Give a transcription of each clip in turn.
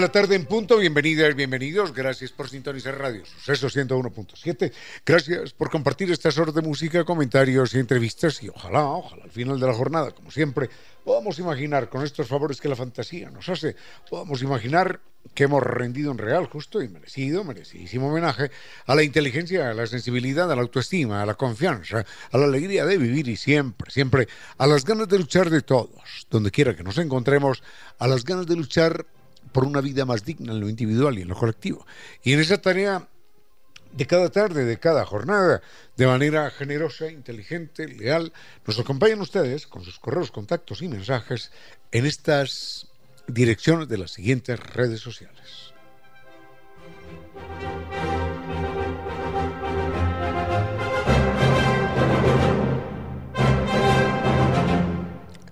La tarde en punto, bienvenidas, bienvenidos, gracias por sintonizar Radio Suceso 101.7, gracias por compartir estas horas de música, comentarios y entrevistas. Y ojalá, ojalá al final de la jornada, como siempre, podamos imaginar con estos favores que la fantasía nos hace, podamos imaginar que hemos rendido un real, justo y merecido, merecidísimo homenaje a la inteligencia, a la sensibilidad, a la autoestima, a la confianza, a la alegría de vivir y siempre, siempre a las ganas de luchar de todos, donde quiera que nos encontremos, a las ganas de luchar por una vida más digna en lo individual y en lo colectivo. Y en esa tarea de cada tarde, de cada jornada, de manera generosa, inteligente, leal, nos acompañan ustedes con sus correos, contactos y mensajes en estas direcciones de las siguientes redes sociales.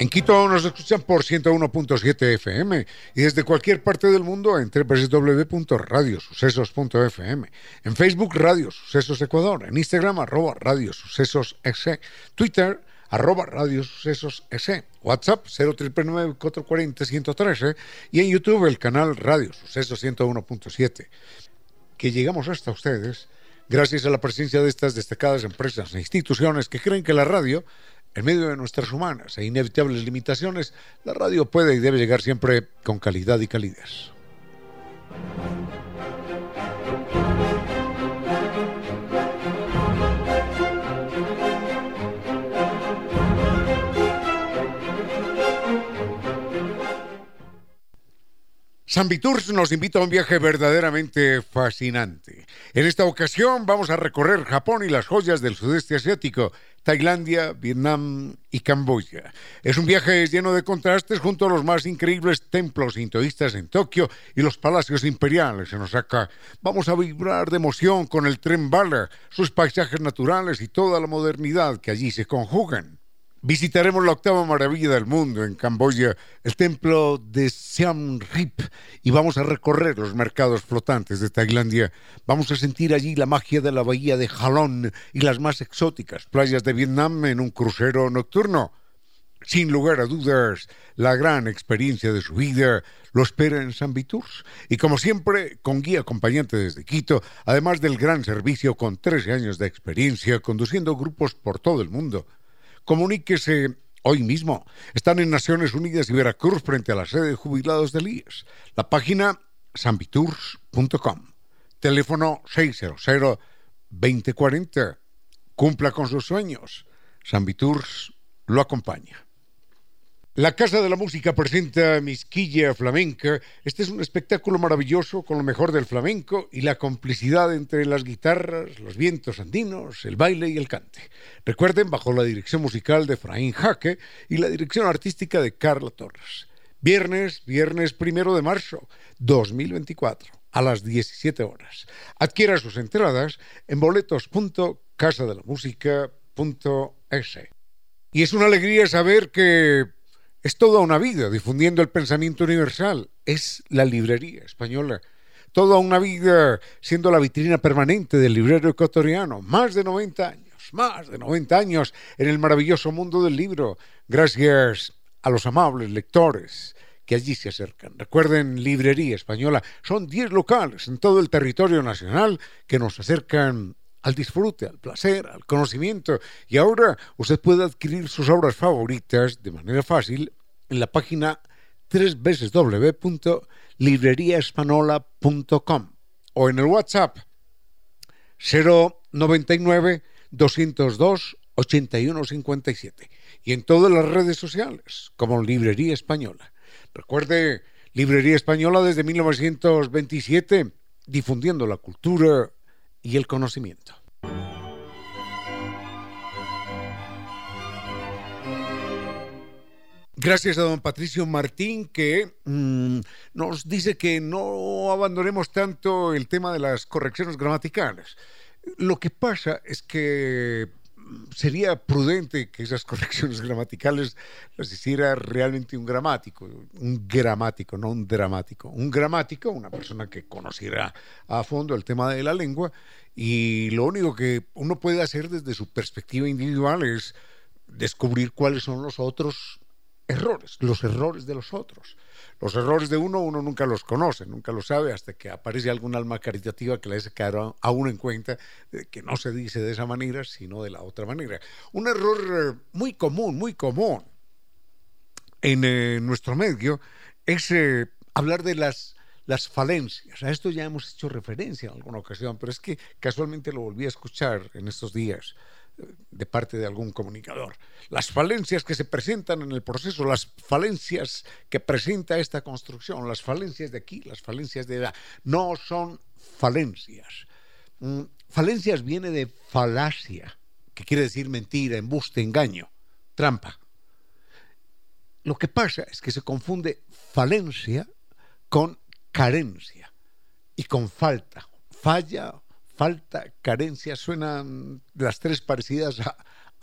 En Quito nos escuchan por 101.7 FM y desde cualquier parte del mundo en www.radiosucesos.fm. En Facebook Radio Sucesos Ecuador, en Instagram arroba Radio Sucesos Twitter arroba Radio Sucesos WhatsApp 0399440 y en YouTube el canal Radio Sucesos 101.7. Que llegamos hasta ustedes gracias a la presencia de estas destacadas empresas e instituciones que creen que la radio en medio de nuestras humanas e inevitables limitaciones, la radio puede y debe llegar siempre con calidad y calidez. San Viturs nos invita a un viaje verdaderamente fascinante. En esta ocasión vamos a recorrer Japón y las joyas del sudeste asiático, Tailandia, Vietnam y Camboya. Es un viaje lleno de contrastes junto a los más increíbles templos hintoístas en Tokio y los palacios imperiales en Osaka. Vamos a vibrar de emoción con el tren bala, sus paisajes naturales y toda la modernidad que allí se conjugan. Visitaremos la octava maravilla del mundo en Camboya, el templo de Siam Rip, y vamos a recorrer los mercados flotantes de Tailandia. Vamos a sentir allí la magia de la bahía de Halong y las más exóticas playas de Vietnam en un crucero nocturno. Sin lugar a dudas, la gran experiencia de su vida lo espera en San Viturs. Y como siempre, con guía acompañante desde Quito, además del gran servicio con 13 años de experiencia conduciendo grupos por todo el mundo. Comuníquese hoy mismo. Están en Naciones Unidas y Veracruz frente a la sede de jubilados del IES. La página sanvitours.com. Teléfono 600-2040. Cumpla con sus sueños. San lo acompaña. La Casa de la Música presenta Misquilla Flamenca. Este es un espectáculo maravilloso con lo mejor del flamenco y la complicidad entre las guitarras, los vientos andinos, el baile y el cante. Recuerden, bajo la dirección musical de Fraín Jaque y la dirección artística de Carla Torres. Viernes, viernes primero de marzo 2024, a las 17 horas. Adquiera sus entradas en boletos.casadelamusica.es. Y es una alegría saber que es toda una vida difundiendo el pensamiento universal. Es la librería española. Toda una vida siendo la vitrina permanente del librero ecuatoriano. Más de 90 años, más de 90 años en el maravilloso mundo del libro. Gracias a los amables lectores que allí se acercan. Recuerden, Librería Española, son 10 locales en todo el territorio nacional que nos acercan al disfrute, al placer, al conocimiento. Y ahora usted puede adquirir sus obras favoritas de manera fácil en la página www.libreriaespanola.com o en el WhatsApp 099 202 8157 y en todas las redes sociales como Librería Española. Recuerde, Librería Española desde 1927, difundiendo la cultura y el conocimiento. Gracias a don Patricio Martín que mm, nos dice que no abandonemos tanto el tema de las correcciones gramaticales. Lo que pasa es que sería prudente que esas correcciones gramaticales las hiciera realmente un gramático, un gramático, no un dramático. Un gramático, una persona que conociera a fondo el tema de la lengua y lo único que uno puede hacer desde su perspectiva individual es descubrir cuáles son los otros errores, los errores de los otros. Los errores de uno uno nunca los conoce, nunca los sabe hasta que aparece algún alma caritativa que le hace a uno en cuenta que no se dice de esa manera, sino de la otra manera. Un error eh, muy común, muy común en eh, nuestro medio es eh, hablar de las, las falencias. A esto ya hemos hecho referencia en alguna ocasión, pero es que casualmente lo volví a escuchar en estos días de parte de algún comunicador. Las falencias que se presentan en el proceso, las falencias que presenta esta construcción, las falencias de aquí, las falencias de allá, no son falencias. Mm, falencias viene de falacia, que quiere decir mentira, embuste, engaño, trampa. Lo que pasa es que se confunde falencia con carencia y con falta. Falla, falta, carencia, suenan las tres parecidas a,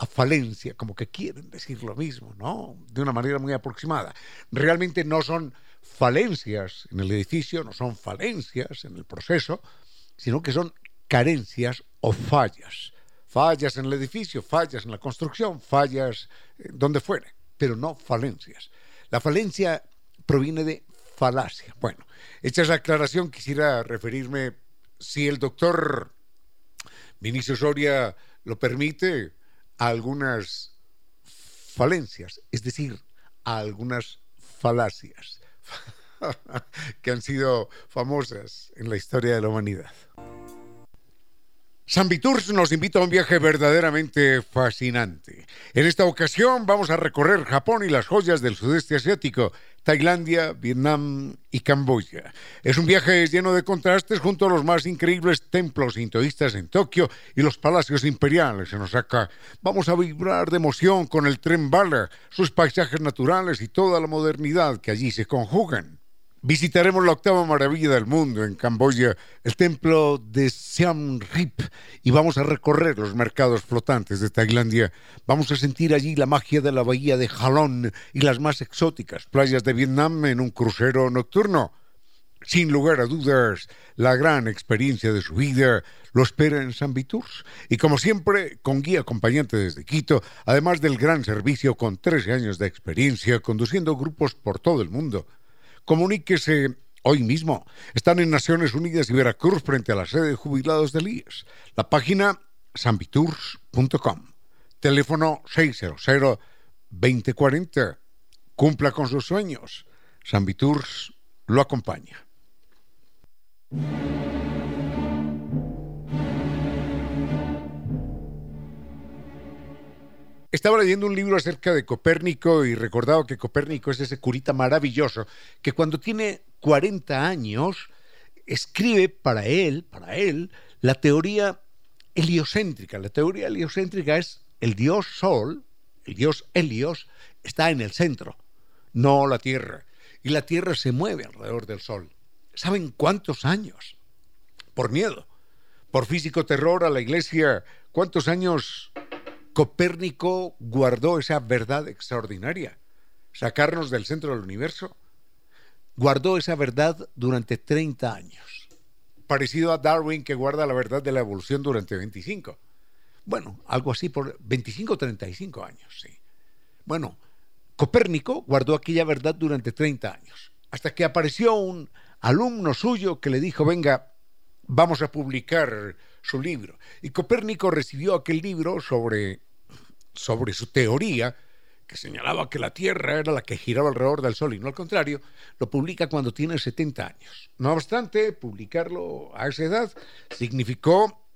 falencia, como que quieren decir lo mismo, ¿no? De una manera muy aproximada. Realmente no son falencias en el edificio, no son falencias en el proceso, sino que son carencias o fallas. Fallas en el edificio, fallas en la construcción, fallas donde fuere, pero no falencias. La falencia proviene de falacia. Bueno, hecha esa aclaración, quisiera referirme si el doctor Vinicio Soria lo permite, algunas falencias, es decir, algunas falacias que han sido famosas en la historia de la humanidad. San Viturs nos invita a un viaje verdaderamente fascinante. En esta ocasión vamos a recorrer Japón y las joyas del sudeste asiático, Tailandia, Vietnam y Camboya. Es un viaje lleno de contrastes junto a los más increíbles templos sintoístas en Tokio y los palacios imperiales en Osaka. Vamos a vibrar de emoción con el tren bala, sus paisajes naturales y toda la modernidad que allí se conjugan. Visitaremos la octava maravilla del mundo en Camboya, el templo de Siam Rip, y vamos a recorrer los mercados flotantes de Tailandia. Vamos a sentir allí la magia de la bahía de Halong y las más exóticas playas de Vietnam en un crucero nocturno. Sin lugar a dudas, la gran experiencia de su vida lo espera en San Viturs. Y como siempre, con guía acompañante desde Quito, además del gran servicio con 13 años de experiencia conduciendo grupos por todo el mundo. Comuníquese hoy mismo. Están en Naciones Unidas y Veracruz frente a la sede de jubilados del IES. La página sambitours.com. Teléfono 600-2040. Cumpla con sus sueños. Sambitours lo acompaña. Estaba leyendo un libro acerca de Copérnico y recordaba que Copérnico es ese curita maravilloso que cuando tiene 40 años escribe para él, para él, la teoría heliocéntrica. La teoría heliocéntrica es el dios Sol, el dios Helios, está en el centro, no la Tierra. Y la Tierra se mueve alrededor del Sol. ¿Saben cuántos años? Por miedo, por físico terror a la Iglesia, ¿cuántos años Copérnico guardó esa verdad extraordinaria, sacarnos del centro del universo. Guardó esa verdad durante 30 años, parecido a Darwin que guarda la verdad de la evolución durante 25. Bueno, algo así por 25 o 35 años, sí. Bueno, Copérnico guardó aquella verdad durante 30 años, hasta que apareció un alumno suyo que le dijo, venga, vamos a publicar su libro. Y Copérnico recibió aquel libro sobre sobre su teoría, que señalaba que la Tierra era la que giraba alrededor del Sol y no al contrario, lo publica cuando tiene 70 años. No obstante, publicarlo a esa edad significó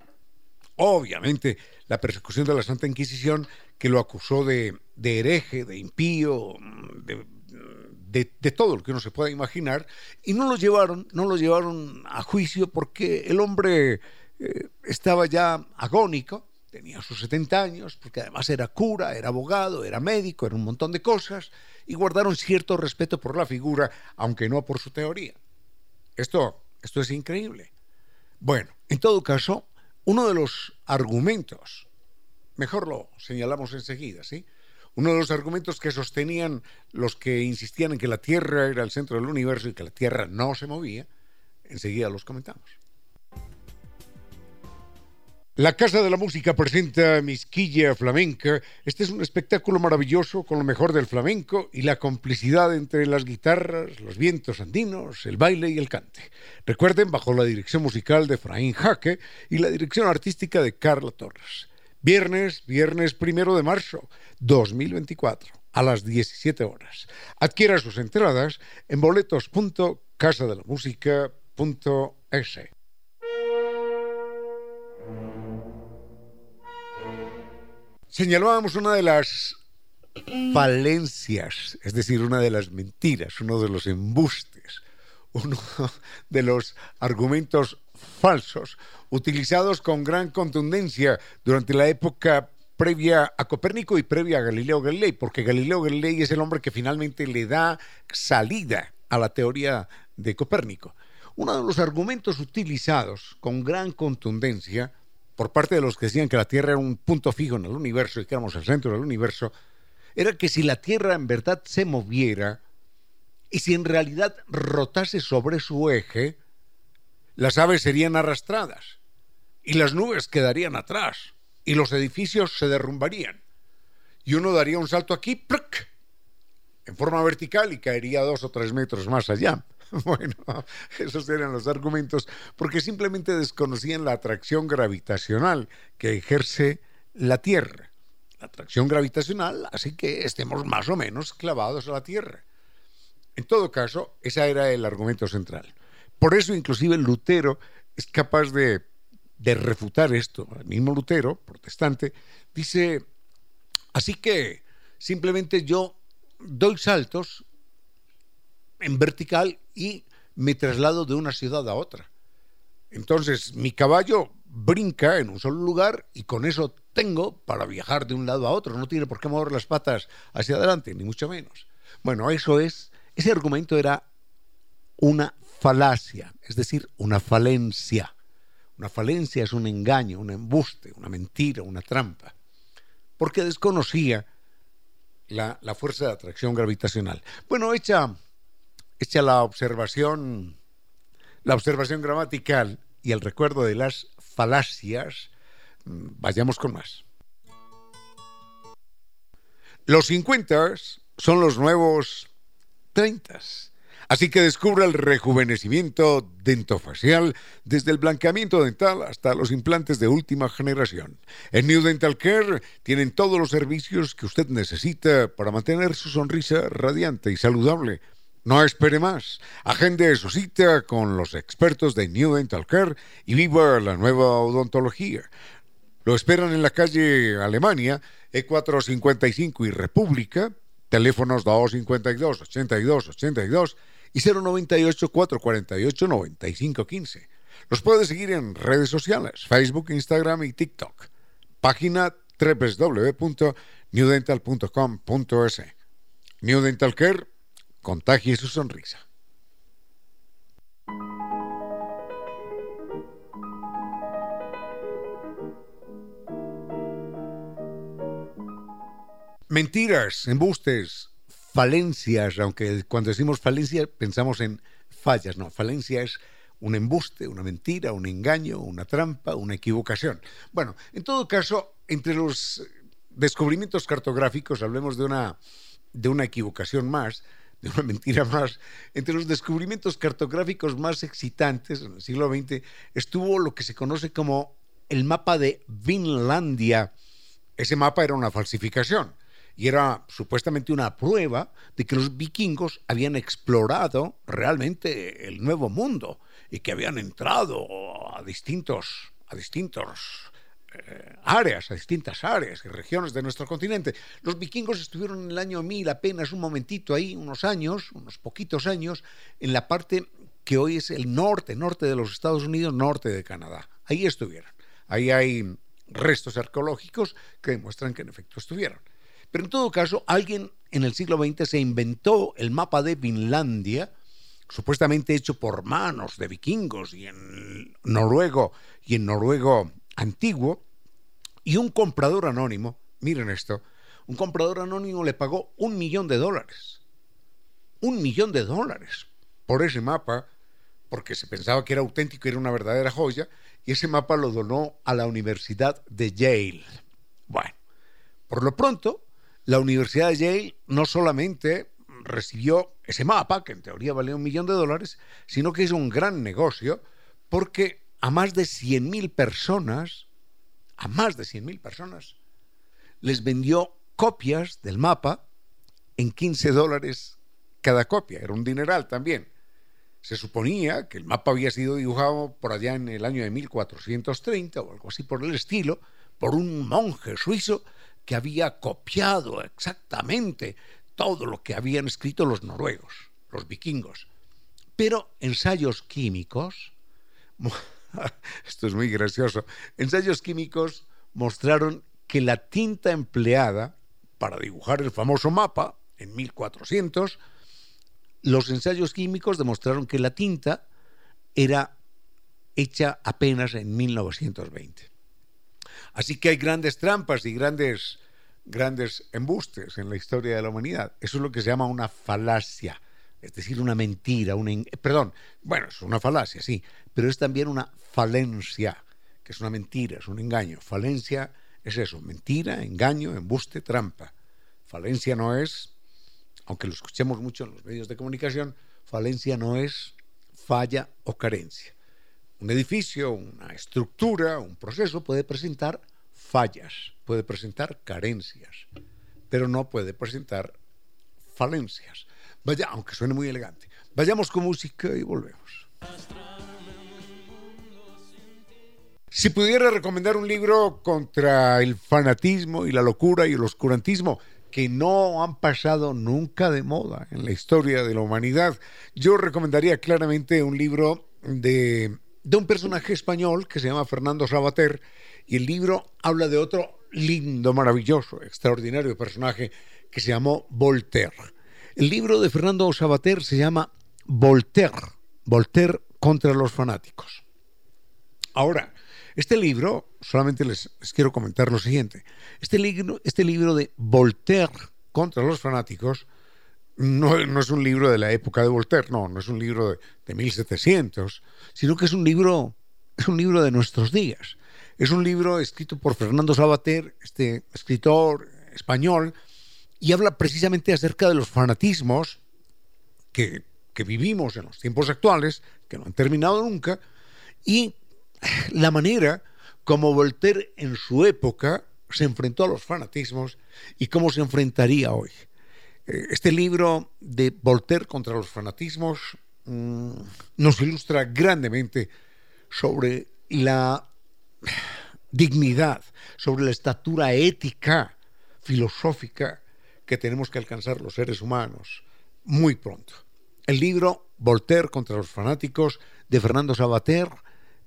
obviamente la persecución de la Santa Inquisición que lo acusó de, hereje, de impío, de, todo lo que uno se pueda imaginar, y no lo llevaron, no lo llevaron a juicio porque el hombre eh, estaba ya agónico, tenía sus 70 años, porque además era cura, era abogado, era médico, era un montón de cosas, y guardaron cierto respeto por la figura, aunque no por su teoría. Esto, esto es increíble. Bueno, en todo caso, uno de los argumentos, mejor lo señalamos enseguida, ¿sí? Uno de los argumentos que sostenían los que insistían en que la Tierra era el centro del universo y que la Tierra no se movía, enseguida los comentamos. La Casa de la Música presenta Misquilla Flamenca. Este es un espectáculo maravilloso con lo mejor del flamenco y la complicidad entre las guitarras, los vientos andinos, el baile y el cante. Recuerden, bajo la dirección musical de Fraín Jaque y la dirección artística de Carla Torres. Viernes, viernes primero de marzo 2024, a las 17 horas. Adquiera sus entradas en boletos.casadelamusica.es. Señalábamos una de las falencias, es decir, una de las mentiras, uno de los embustes, uno de los argumentos falsos utilizados con gran contundencia durante la época previa a Copérnico y previa a Galileo Galilei, porque Galileo Galilei es el hombre que finalmente le da salida a la teoría de Copérnico. Uno de los argumentos utilizados con gran contundencia por parte de los que decían que la Tierra era un punto fijo en el universo y que éramos el centro del universo, era que si la Tierra en verdad se moviera y si en realidad rotase sobre su eje, las aves serían arrastradas y las nubes quedarían atrás y los edificios se derrumbarían. Y uno daría un salto aquí, en forma vertical y caería dos o tres metros más allá. Bueno, esos eran los argumentos, porque simplemente desconocían la atracción gravitacional que ejerce la Tierra. La atracción gravitacional así que estemos más o menos clavados a la Tierra. En todo caso, ese era el argumento central. Por eso inclusive Lutero es capaz de, de refutar esto. El mismo Lutero, protestante, dice, así que simplemente yo doy saltos en vertical y me traslado de una ciudad a otra. Entonces mi caballo brinca en un solo lugar y con eso tengo para viajar de un lado a otro. No tiene por qué mover las patas hacia adelante, ni mucho menos. Bueno, eso es, ese argumento era una falacia, es decir, una falencia. Una falencia es un engaño, un embuste, una mentira, una trampa, porque desconocía la, la fuerza de atracción gravitacional. Bueno, hecha hecha la observación, la observación gramatical y el recuerdo de las falacias, mm, vayamos con más. Los 50 son los nuevos 30. Así que descubra el rejuvenecimiento dentofacial desde el blanqueamiento dental hasta los implantes de última generación. En New Dental Care tienen todos los servicios que usted necesita para mantener su sonrisa radiante y saludable. No espere más. Agende su cita con los expertos de New Dental Care y viva la nueva odontología. Lo esperan en la calle Alemania, E455 y República, teléfonos 252 82 82 y 098 448 9515. Los puede seguir en redes sociales, Facebook, Instagram y TikTok. Página www.newdental.com.es. New Dental Care Contagie su sonrisa. Mentiras, embustes, falencias, aunque cuando decimos falencia pensamos en fallas, no, falencia es un embuste, una mentira, un engaño, una trampa, una equivocación. Bueno, en todo caso, entre los descubrimientos cartográficos, hablemos de una, de una equivocación más, de una mentira más. Entre los descubrimientos cartográficos más excitantes en el siglo XX estuvo lo que se conoce como el mapa de Vinlandia. Ese mapa era una falsificación y era supuestamente una prueba de que los vikingos habían explorado realmente el nuevo mundo y que habían entrado a distintos, a distintos eh, áreas, a distintas áreas y regiones de nuestro continente. Los vikingos estuvieron en el año 1000 apenas un momentito ahí, unos años, unos poquitos años, en la parte que hoy es el norte, norte de los Estados Unidos, norte de Canadá. Ahí estuvieron. Ahí hay restos arqueológicos que demuestran que en efecto estuvieron. Pero en todo caso, alguien en el siglo XX se inventó el mapa de Finlandia, supuestamente hecho por manos de vikingos y en noruego y en noruego antiguo, y un comprador anónimo, miren esto, un comprador anónimo le pagó un millón de dólares. Un millón de dólares por ese mapa, porque se pensaba que era auténtico era una verdadera joya, y ese mapa lo donó a la Universidad de Yale. Bueno, por lo pronto, la Universidad de Yale no solamente recibió ese mapa, que en teoría valía un millón de dólares, sino que hizo un gran negocio, porque a más de 100.000 personas, a más de 100.000 personas, les vendió copias del mapa en 15 dólares cada copia. Era un dineral también. Se suponía que el mapa había sido dibujado por allá en el año de 1430 o algo así por el estilo, por un monje suizo que había copiado exactamente todo lo que habían escrito los noruegos, los vikingos. Pero ensayos químicos, esto es muy gracioso, ensayos químicos mostraron que la tinta empleada para dibujar el famoso mapa en 1400 los ensayos químicos demostraron que la tinta era hecha apenas en 1920. Así que hay grandes trampas y grandes, grandes embustes en la historia de la humanidad. Eso es lo que se llama una falacia, es decir, una mentira, una, perdón, bueno, es una falacia, sí, pero es también una falencia, que es una mentira, es un engaño. Falencia es eso, mentira, engaño, embuste, trampa. Falencia no es aunque lo escuchemos mucho en los medios de comunicación, falencia no es falla o carencia. Un edificio, una estructura, un proceso puede presentar fallas, puede presentar carencias, pero no puede presentar falencias. Vaya, aunque suene muy elegante. Vayamos con música y volvemos. Si pudiera recomendar un libro contra el fanatismo y la locura y el oscurantismo, que no han pasado nunca de moda en la historia de la humanidad. Yo recomendaría claramente un libro de, de un personaje español que se llama Fernando Sabater y el libro habla de otro lindo, maravilloso, extraordinario personaje que se llamó Voltaire. El libro de Fernando Sabater se llama Voltaire, Voltaire contra los fanáticos. Ahora, este libro, solamente les, quiero comentar lo siguiente, este libro, este libro de Voltaire contra los fanáticos no, es un libro de la época de Voltaire, no, no es un libro de, de 1700, sino que es un libro, es un libro de nuestros días. Es un libro escrito por Fernando Sabater, este escritor español, y habla precisamente acerca de los fanatismos que, que, vivimos en los tiempos actuales, que no han terminado nunca, y la manera como Voltaire en su época se enfrentó a los fanatismos y cómo se enfrentaría hoy. Eh, este libro de Voltaire contra los fanatismos mm, nos ilustra grandemente sobre la dignidad, sobre la estatura ética, filosófica que tenemos que alcanzar los seres humanos muy pronto. El libro Voltaire contra los fanáticos de Fernando Sabater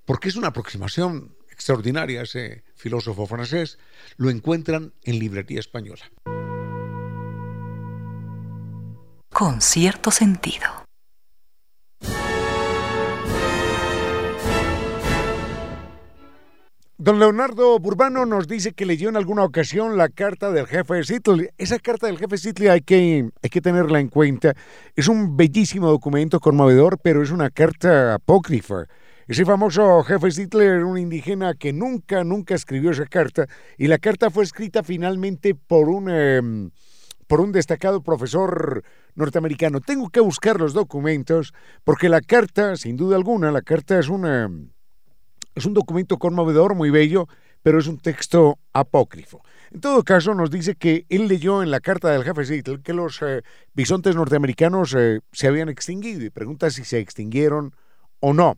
porque es una aproximación extraordinaria ese filósofo francés, lo encuentran en librería española. Con cierto sentido. Don Leonardo Burbano nos dice que leyó en alguna ocasión la carta del jefe Sittle. Esa carta del jefe Sittle hay que, hay que tenerla en cuenta. Es un bellísimo documento conmovedor, pero es una carta apócrifa. Ese famoso jefe Hitler era un indígena que nunca, nunca escribió esa carta y la carta fue escrita finalmente por un, em, por un destacado profesor norteamericano. Tengo que buscar los documentos porque la carta, sin duda alguna, la carta es, una, es un documento conmovedor, muy bello, pero es un texto apócrifo. En todo caso, nos dice que él leyó en la carta del jefe Hitler que los eh, bisontes norteamericanos eh, se habían extinguido y pregunta si se extinguieron o no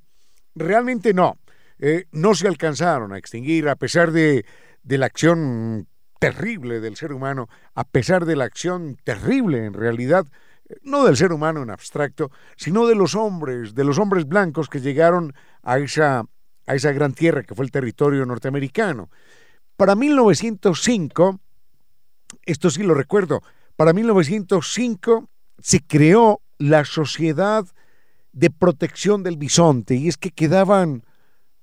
realmente no. Eh, no se alcanzaron a extinguir a pesar de, de la acción terrible del ser humano, a pesar de la acción terrible en realidad, no del ser humano en abstracto, sino de los hombres, de los hombres blancos que llegaron a esa, a esa gran tierra que fue el territorio norteamericano. Para 1905, esto sí lo recuerdo, para 1905 se creó la Sociedad de Protección del Bisonte y es que quedaban,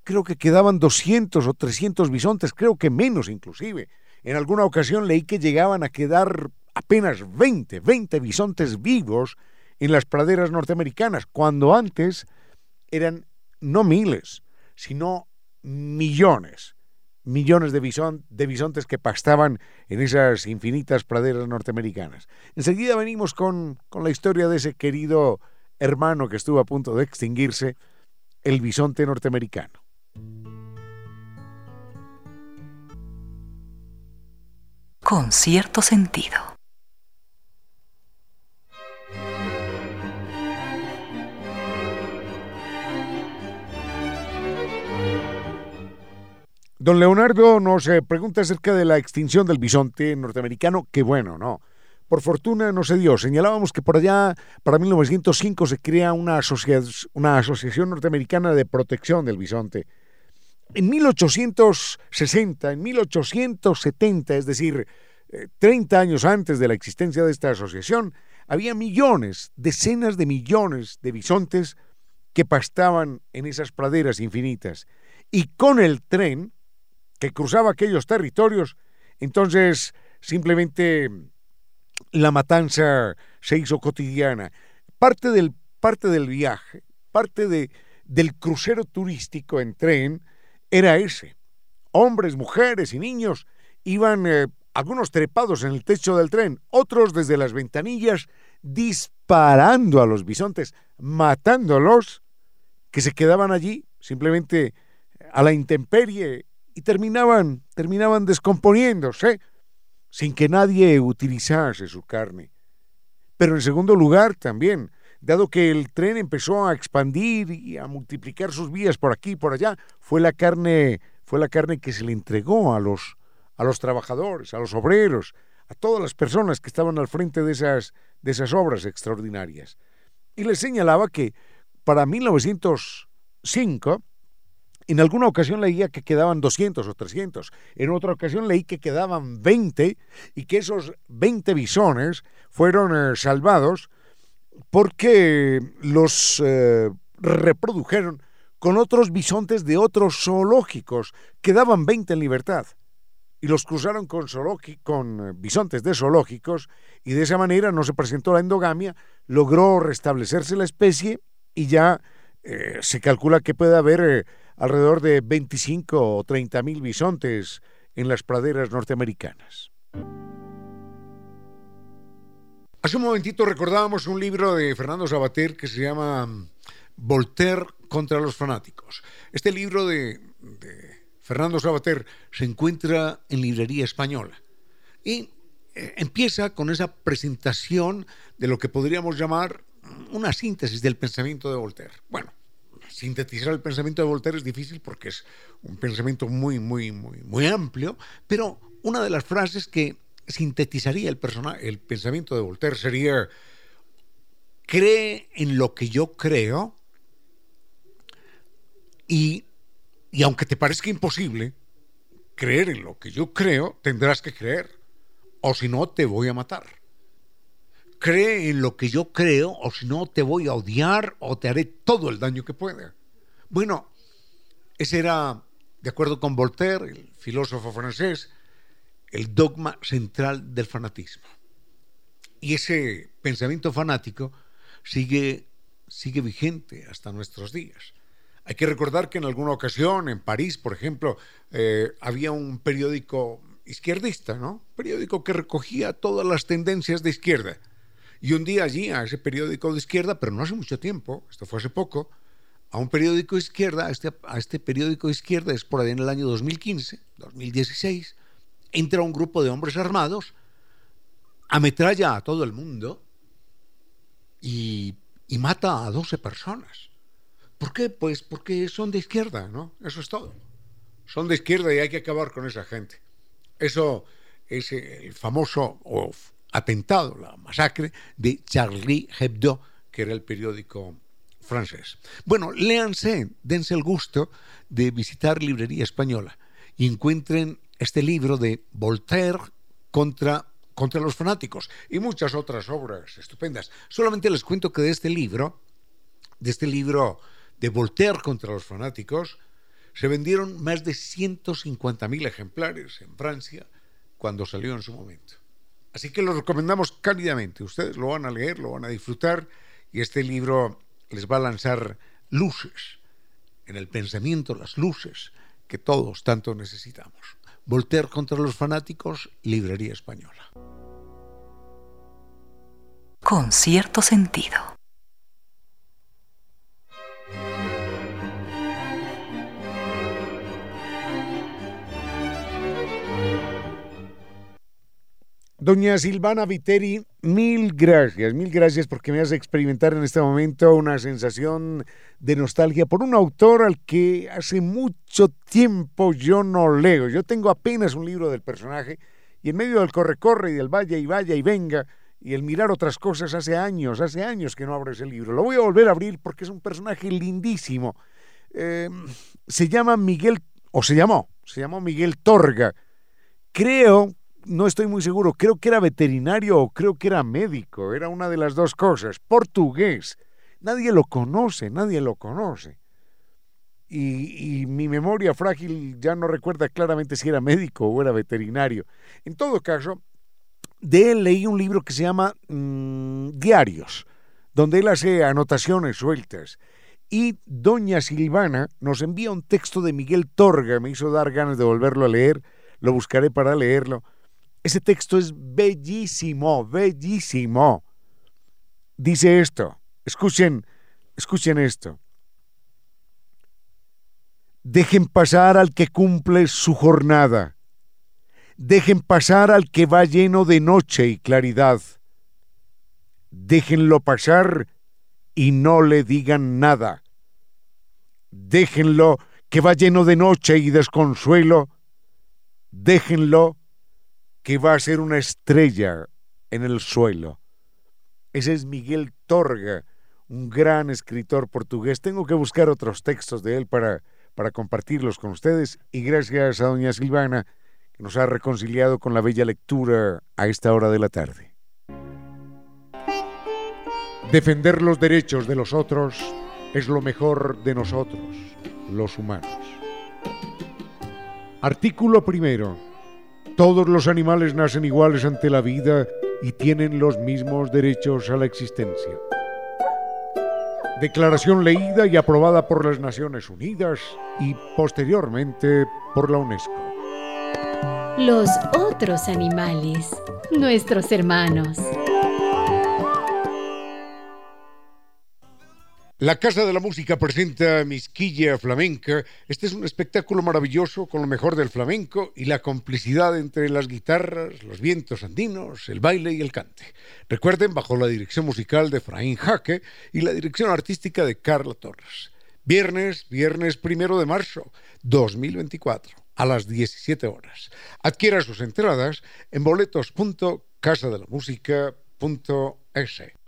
creo que quedaban 200 o 300 bisontes, creo que menos inclusive. En alguna ocasión leí que llegaban a quedar apenas 20, 20 bisontes vivos en las praderas norteamericanas, cuando antes eran no miles, sino millones, millones de, de bisontes que pastaban en esas infinitas praderas norteamericanas. Enseguida venimos con, con la historia de ese querido hermano que estuvo a punto de extinguirse, el bisonte norteamericano. Con cierto sentido. Don Leonardo nos eh, pregunta acerca de la extinción del bisonte norteamericano, que bueno, no. Por fortuna no se dio. Señalábamos que por allá, para 1905, se crea una, asociación norteamericana de protección del bisonte. En 1860, en 1870, es decir, 30 eh, años antes de la existencia de esta asociación, había millones, decenas de millones de bisontes que pastaban en esas praderas infinitas. Y con el tren, que cruzaba aquellos territorios, entonces simplemente la matanza se hizo cotidiana. Parte del, parte del viaje, parte de, del crucero turístico en tren era ese. Hombres, mujeres y niños iban, eh, algunos trepados en el techo del tren, otros desde las ventanillas disparando a los bisontes, matándolos, que se quedaban allí simplemente a la intemperie y terminaban, terminaban descomponiéndose sin que nadie utilizase su carne. Pero en segundo lugar también, dado que el tren empezó a expandir y a multiplicar sus vías por aquí y por allá, fue la carne, fue la carne que se le entregó a los, a los trabajadores, a los obreros, a todas las personas que estaban al frente de esas, de esas obras extraordinarias. Y les señalaba que para 1905 en alguna ocasión leía que quedaban 200 o 300, en otra ocasión leí que quedaban 20 y que esos 20 bisones fueron eh, salvados porque los eh, reprodujeron con otros bisontes de otros zoológicos. Quedaban 20 en libertad y los cruzaron con, con eh, bisontes de zoológicos y de esa manera no se presentó la endogamia, logró restablecerse la especie y ya se calcula que puede haber alrededor de 25 o 30 mil bisontes en las praderas norteamericanas. Hace un momentito recordábamos un libro de Fernando Sabater que se llama mm, Voltaire contra los fanáticos. Este libro de, de Fernando Sabater se encuentra en librería española y eh, empieza con esa presentación de lo que podríamos llamar una síntesis del pensamiento de Voltaire. Bueno, sintetizar el pensamiento de Voltaire es difícil porque es un pensamiento muy, muy, muy, muy amplio, pero una de las frases que sintetizaría el, el pensamiento de Voltaire sería, cree en lo que yo creo y, y aunque te parezca imposible, creer en lo que yo creo, tendrás que creer, o si no, te voy a matar cree en lo que yo creo o si no te voy a odiar o te haré todo el daño que pueda. Bueno, ese era, de acuerdo con Voltaire, el filósofo francés, el dogma central del fanatismo. Y ese pensamiento fanático sigue, sigue vigente hasta nuestros días. Hay que recordar que en alguna ocasión, en París, por ejemplo, eh, había un periódico izquierdista, ¿no? Periódico que recogía todas las tendencias de izquierda y un día allí, a ese periódico de izquierda, pero no hace mucho tiempo, esto fue hace poco, a un periódico de izquierda, a este, a este periódico de izquierda, es por ahí en el año 2015, 2016, entra un grupo de hombres armados, ametralla a todo el mundo y, mata a 12 personas. ¿Por qué? Pues porque son de izquierda, ¿no? Eso es todo. Son de izquierda y hay que acabar con esa gente. Eso es el famoso atentado, la masacre de Charlie Hebdo, que era el periódico francés. Bueno, léanse, dense el gusto de visitar Librería Española y encuentren este libro de Voltaire contra, contra los fanáticos y muchas otras obras estupendas. Solamente les cuento que de este libro, de este libro de Voltaire contra los fanáticos, se vendieron más de 150.000 ejemplares en Francia cuando salió en su momento. Así que lo recomendamos cálidamente. Ustedes lo van a leer, lo van a disfrutar y este libro les va a lanzar luces en el pensamiento, las luces que todos tanto necesitamos. Voltaire contra los fanáticos, Librería Española. Con cierto sentido. Doña Silvana Viteri, mil gracias, mil gracias porque me hace experimentar en este momento una sensación de nostalgia por un autor al que hace mucho tiempo yo no leo. Yo tengo apenas un libro del personaje y en medio del corre-corre y del vaya y vaya y venga y el mirar otras cosas hace años, hace años que no abro ese libro. Lo voy a volver a abrir porque es un personaje lindísimo. Em, se llama Miguel, o se llamó, se llamó Miguel Torga. Creo no estoy muy seguro, creo que era veterinario o creo que era médico, era una de las dos cosas, portugués. Nadie lo conoce, nadie lo conoce. Y, mi memoria frágil ya no recuerda claramente si era médico o era veterinario. En todo caso, de él leí un libro que se llama mm, Diarios, donde él hace anotaciones sueltas. Y doña Silvana nos envía un texto de Miguel Torga, me hizo dar ganas de volverlo a leer, lo buscaré para leerlo ese texto es bellísimo, bellísimo. Dice esto, escuchen, escuchen esto. Dejen pasar al que cumple su jornada. Dejen pasar al que va lleno de noche y claridad. Déjenlo pasar y no le digan nada. Déjenlo que va lleno de noche y desconsuelo. Déjenlo que va a ser una estrella en el suelo. Ese es Miguel Torga, un gran escritor portugués. Tengo que buscar otros textos de él para, para compartirlos con ustedes y gracias a doña Silvana que nos ha reconciliado con la bella lectura a esta hora de la tarde. Defender los derechos de los otros es lo mejor de nosotros, los humanos. Artículo primero. Todos los animales nacen iguales ante la vida y tienen los mismos derechos a la existencia. Declaración leída y aprobada por las Naciones Unidas y posteriormente por la UNESCO. Los otros animales, nuestros hermanos. La Casa de la Música presenta Misquilla Flamenca. Este es un espectáculo maravilloso con lo mejor del flamenco y la complicidad entre las guitarras, los vientos andinos, el baile y el cante. Recuerden, bajo la dirección musical de Fraín Jaque y la dirección artística de Carla Torres. Viernes, viernes primero de marzo 2024, a las 17 horas. Adquiera sus entradas en boletos.casadelamusica.es.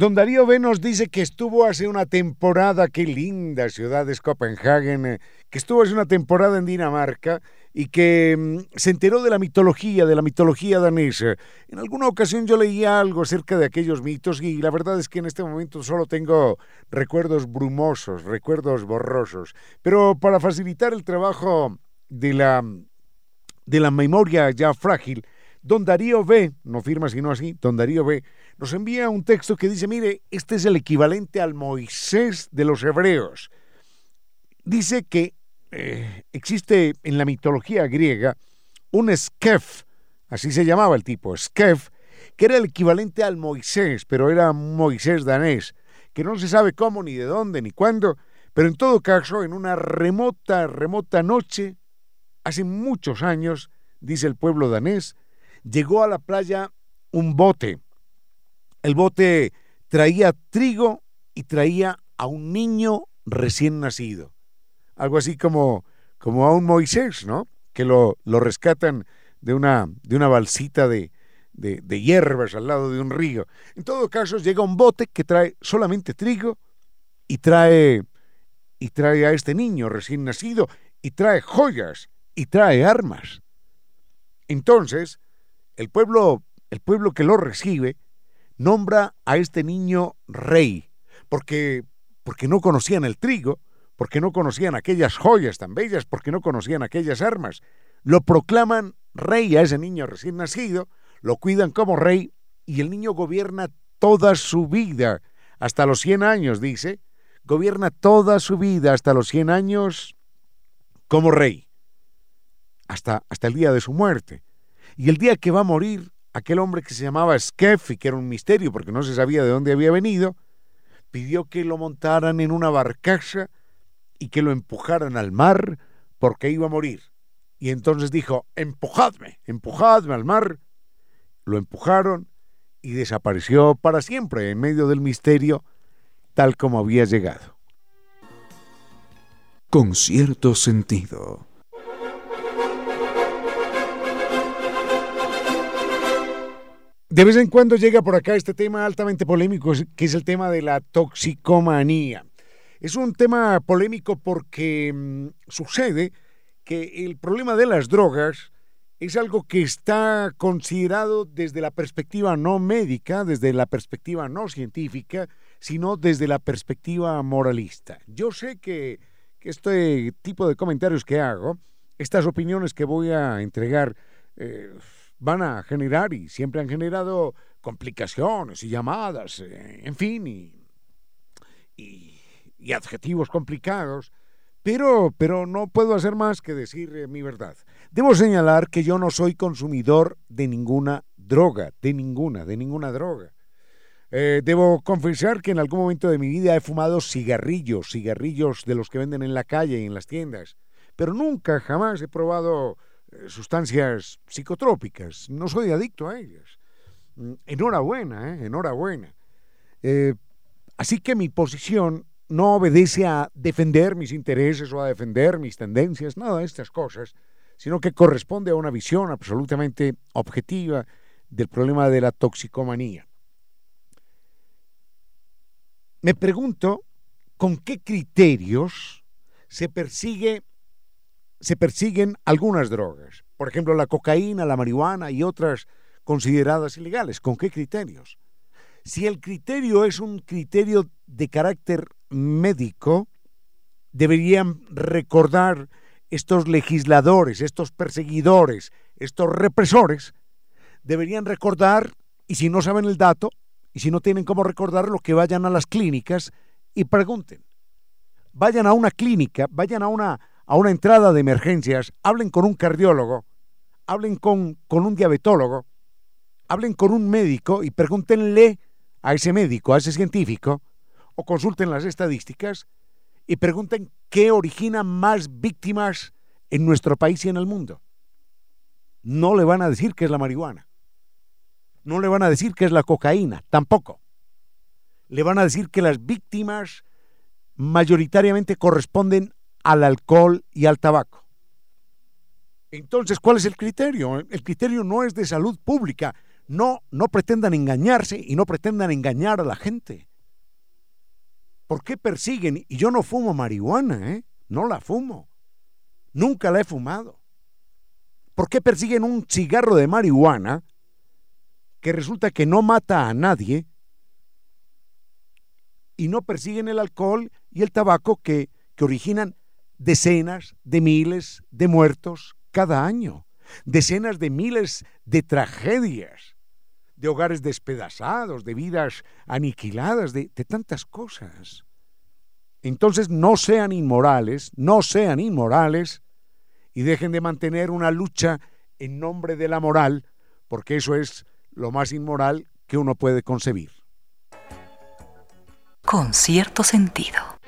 Don Darío B nos dice que estuvo hace una temporada, qué linda ciudad es Copenhagen, eh, que estuvo hace una temporada en Dinamarca y que mm, se enteró de la mitología, de la mitología danesa. En alguna ocasión yo leía algo acerca de aquellos mitos y la verdad es que en este momento solo tengo recuerdos brumosos, recuerdos borrosos. Pero para facilitar el trabajo de la, de la memoria ya frágil, Don Darío B, no firma sino así, Don Darío B, nos envía un texto que dice, mire, este es el equivalente al Moisés de los hebreos. Dice que eh, existe en la mitología griega un Skef, así se llamaba el tipo, Skef, que era el equivalente al Moisés, pero era Moisés danés, que no se sabe cómo, ni de dónde, ni cuándo, pero en todo caso, en una remota, remota noche, hace muchos años, dice el pueblo danés, llegó a la playa un bote. El bote traía trigo y traía a un niño recién nacido. Algo así como, como a un Moisés, ¿no? Que lo, lo rescatan de una, de una balsita de, de, hierbas al lado de un río. En todo caso, llega un bote que trae solamente trigo y trae, y trae a este niño recién nacido y trae joyas y trae armas. Entonces, el pueblo, el pueblo que lo recibe nombra a este niño rey, porque, porque no conocían el trigo, porque no conocían aquellas joyas tan bellas, porque no conocían aquellas armas. Lo proclaman rey a ese niño recién nacido, lo cuidan como rey y el niño gobierna toda su vida, hasta los 100 años, dice, gobierna toda su vida hasta los 100 años como rey, hasta, hasta el día de su muerte. Y el día que va a morir, aquel hombre que se llamaba Skefi, que era un misterio porque no se sabía de dónde había venido, pidió que lo montaran en una barcaza y que lo empujaran al mar porque iba a morir. Y entonces dijo, empujadme, empujadme al mar. Lo empujaron y desapareció para siempre en medio del misterio tal como había llegado. Con cierto sentido. De vez en cuando llega por acá este tema altamente polémico, que es el tema de la toxicomanía. Es un tema polémico porque mmm, sucede que el problema de las drogas es algo que está considerado desde la perspectiva no médica, desde la perspectiva no científica, sino desde la perspectiva moralista. Yo sé que, que este tipo de comentarios que hago, estas opiniones que voy a entregar, eh, van a generar y siempre han generado complicaciones y llamadas, eh, en fin, y, y, adjetivos complicados, pero, pero no puedo hacer más que decir eh, mi verdad. Debo señalar que yo no soy consumidor de ninguna droga, de ninguna, de ninguna droga. Eh, debo confesar que en algún momento de mi vida he fumado cigarrillos, cigarrillos de los que venden en la calle y en las tiendas, pero nunca, jamás he probado sustancias psicotrópicas. No soy adicto a ellas. Mm, enhorabuena, ¿eh? enhorabuena. Eh, así que mi posición no obedece a defender mis intereses o a defender mis tendencias, nada de estas cosas, sino que corresponde a una visión absolutamente objetiva del problema de la toxicomanía. Me pregunto con qué criterios se persigue se persiguen algunas drogas, por ejemplo la cocaína, la marihuana y otras consideradas ilegales. ¿Con qué criterios? Si el criterio es un criterio de carácter médico, deberían recordar estos legisladores, estos perseguidores, estos represores, deberían recordar, y si no saben el dato, y si no tienen cómo recordarlo, que vayan a las clínicas y pregunten. Vayan a una clínica, vayan a una a una entrada de emergencias, hablen con un cardiólogo, hablen con, con un diabetólogo, hablen con un médico y pregúntenle a ese médico, a ese científico, o consulten las estadísticas y pregunten qué origina más víctimas en nuestro país y en el mundo. No le van a decir que es la marihuana. No le van a decir que es la cocaína, tampoco. Le van a decir que las víctimas mayoritariamente corresponden al alcohol y al tabaco. Entonces, ¿cuál es el criterio? El criterio no es de salud pública. No, no pretendan engañarse y no pretendan engañar a la gente. ¿Por qué persiguen? Y yo no fumo marihuana, ¿eh? No la fumo. Nunca la he fumado. ¿Por qué persiguen un cigarro de marihuana que resulta que no mata a nadie y no persiguen el alcohol y el tabaco que, que originan decenas de miles de muertos cada año, decenas de miles de tragedias, de hogares despedazados, de vidas aniquiladas, de, tantas cosas. Entonces no sean inmorales, no sean inmorales y dejen de mantener una lucha en nombre de la moral, porque eso es lo más inmoral que uno puede concebir. Con cierto sentido.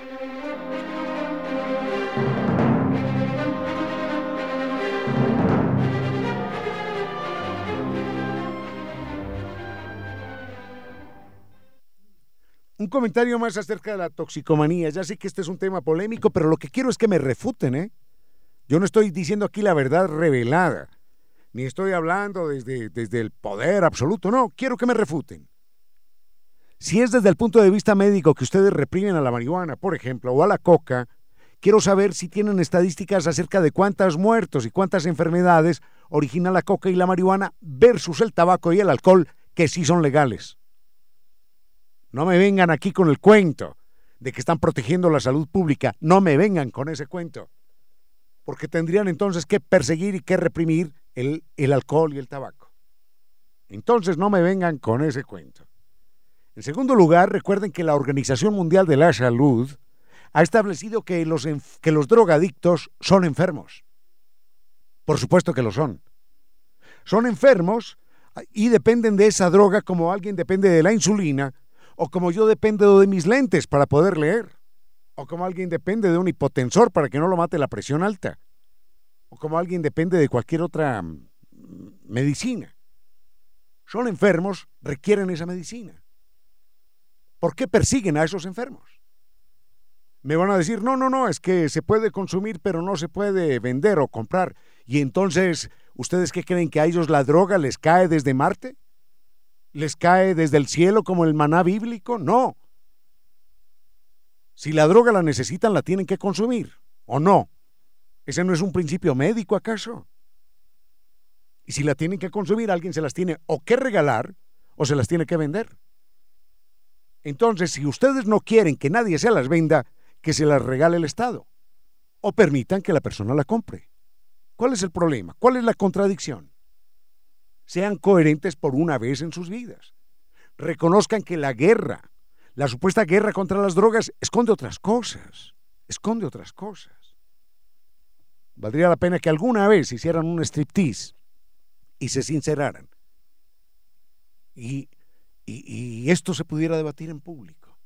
Un comentario más acerca de la toxicomanía. Ya sé que este es un tema polémico, pero lo que quiero es que me refuten, ¿eh? Yo no estoy diciendo aquí la verdad revelada, ni estoy hablando desde, desde el poder absoluto, no, quiero que me refuten. Si es desde el punto de vista médico que ustedes reprimen a la marihuana, por ejemplo, o a la coca, quiero saber si tienen estadísticas acerca de cuántos muertos y cuántas enfermedades origina la coca y la marihuana versus el tabaco y el alcohol, que sí son legales. No me vengan aquí con el cuento de que están protegiendo la salud pública. No me vengan con ese cuento. Porque tendrían entonces que perseguir y que reprimir el, el alcohol y el tabaco. Entonces no me vengan con ese cuento. En segundo lugar, recuerden que la Organización Mundial de la Salud ha establecido que los, que los drogadictos son enfermos. Por supuesto que lo son. Son enfermos y dependen de esa droga como alguien depende de la insulina o como yo dependo de mis lentes para poder leer, o como alguien depende de un hipotensor para que no lo mate la presión alta, o como alguien depende de cualquier otra mm, medicina. Son enfermos, requieren esa medicina. ¿Por qué persiguen a esos enfermos? Me van a decir, no, no, no, es que se puede consumir, pero no se puede vender o comprar. Y entonces, ¿ustedes qué creen que a ellos la droga les cae desde Marte? Les cae desde el cielo como el maná bíblico? No. Si la droga la necesitan, la tienen que consumir, ¿o no? ¿Ese no es un principio médico acaso? Y si la tienen que consumir, alguien se las tiene o que regalar o se las tiene que vender. Entonces, si ustedes no quieren que nadie se las venda, que se las regale el Estado o permitan que la persona la compre. ¿Cuál es el problema? ¿Cuál es la contradicción? Sean coherentes por una vez en sus vidas. Reconozcan que la guerra, la supuesta guerra contra las drogas, esconde otras cosas, esconde otras cosas. Valdría la pena que alguna vez hicieran un striptease y se sinceraran. Y, y, esto se pudiera debatir en público.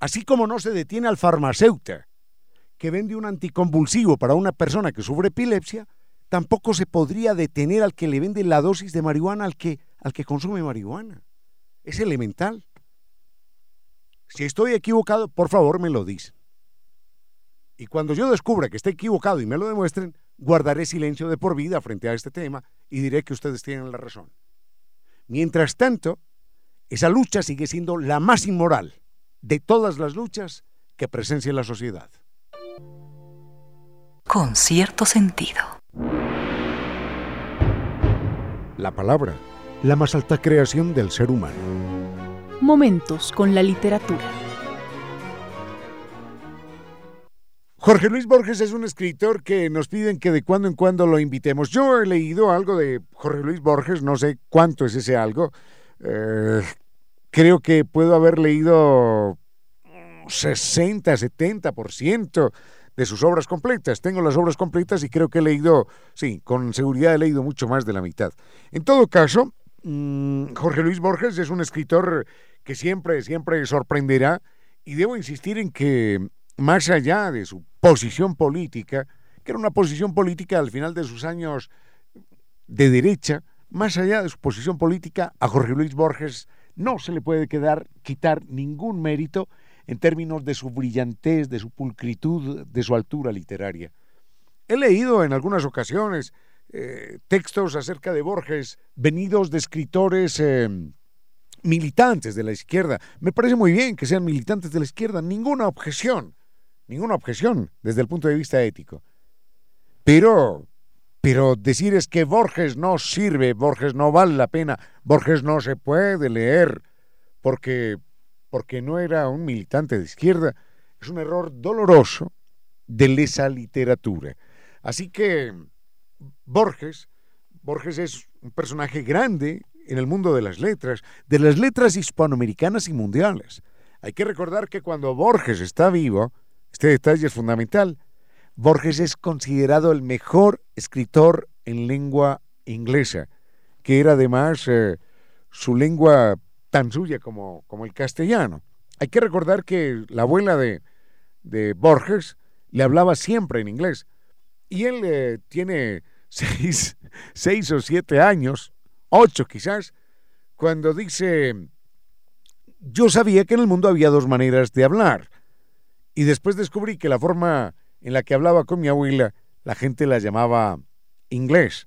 Así como no se detiene al farmacéutico que vende un anticonvulsivo para una persona que sufre epilepsia, tampoco se podría detener al que le vende la dosis de marihuana al que, al que consume marihuana. Es elemental. Si estoy equivocado, por favor me lo dicen. Y cuando yo descubra que esté equivocado y me lo demuestren, guardaré silencio de por vida frente a este tema y diré que ustedes tienen la razón. Mientras tanto, esa lucha sigue siendo la más inmoral de todas las luchas que presencia la sociedad. Con cierto sentido. La palabra, la más alta creación del ser humano. Momentos con la literatura. Jorge Luis Borges es un escritor que nos piden que de cuando en cuando lo invitemos. Yo he leído algo de Jorge Luis Borges, no sé cuánto es ese algo. Eh, creo que puedo haber leído 60, 70% de sus obras completas. Tengo las obras completas y creo que he leído, sí, con seguridad he leído mucho más de la mitad. En todo caso, mm, Jorge Luis Borges es un escritor que siempre, siempre sorprenderá y debo insistir en que más allá de su posición política, que era una posición política al final de sus años de derecha, más allá de su posición política, a Jorge Luis Borges no se le puede quedar, quitar ningún mérito en términos de su brillantez, de su pulcritud, de su altura literaria. He leído en algunas ocasiones eh, textos acerca de Borges venidos de escritores em, militantes de la izquierda. Me parece muy bien que sean militantes de la izquierda, ninguna objeción, ninguna objeción desde el punto de vista ético. Pero, pero decir es que Borges no sirve, Borges no vale la pena, Borges no se puede leer porque porque no era un militante de izquierda, es un error doloroso de esa literatura. Así que Borges, Borges es un personaje grande en el mundo de las letras, de las letras hispanoamericanas y mundiales. Hay que recordar que cuando Borges está vivo, este detalle es fundamental, Borges es considerado el mejor escritor en lengua inglesa, que era además eh, su lengua tan suya como, como el castellano. Hay que recordar que la abuela de, de Borges le hablaba siempre en inglés y él eh, tiene seis, seis o siete años, ocho quizás, cuando dice, yo sabía que en el mundo había dos maneras de hablar. Y después descubrí que la forma en la que hablaba con mi abuela, la gente la llamaba inglés.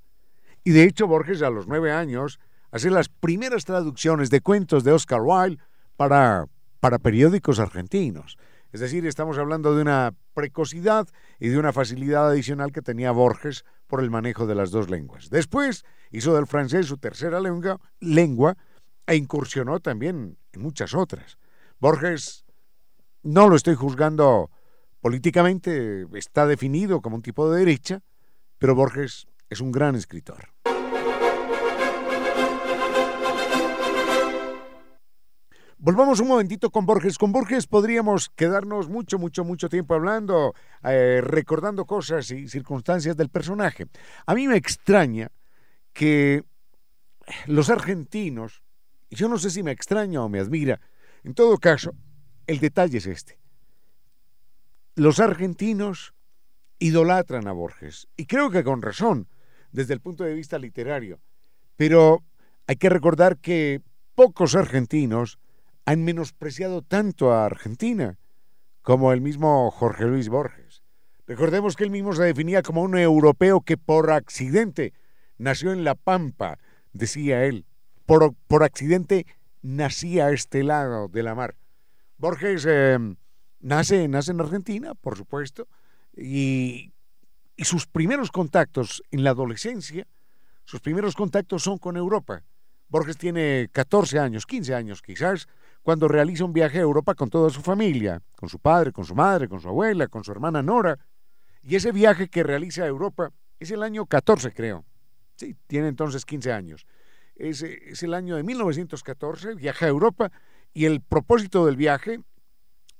Y de hecho Borges a los nueve años hace las primeras traducciones de cuentos de Oscar Wilde para, para periódicos argentinos. Es decir, estamos hablando de una precocidad y de una facilidad adicional que tenía Borges por el manejo de las dos lenguas. Después hizo del francés su tercera lengua, lengua e incursionó también en muchas otras. Borges no lo estoy juzgando políticamente, está definido como un tipo de derecha, pero Borges es un gran escritor. Volvamos un momentito con Borges. Con Borges podríamos quedarnos mucho, mucho, mucho tiempo hablando, eh, recordando cosas y circunstancias del personaje. A mí me extraña que los argentinos, yo no sé si me extraña o me admira, en todo caso, el detalle es este. Los argentinos idolatran a Borges, y creo que con razón, desde el punto de vista literario, pero hay que recordar que pocos argentinos han menospreciado tanto a Argentina como el mismo Jorge Luis Borges. Recordemos que él mismo se definía como un europeo que por accidente nació en La Pampa, decía él. Por, por accidente nacía a este lado de la mar. Borges em, nace, nace en Argentina, por supuesto, y, y sus primeros contactos en la adolescencia, sus primeros contactos son con Europa. Borges tiene 14 años, 15 años quizás, cuando realiza un viaje a Europa con toda su familia, con su padre, con su madre, con su abuela, con su hermana Nora. Y ese viaje que realiza a Europa es el año 14, creo. Sí, tiene entonces 15 años. Es, es el año de 1914, viaja a Europa y el propósito del viaje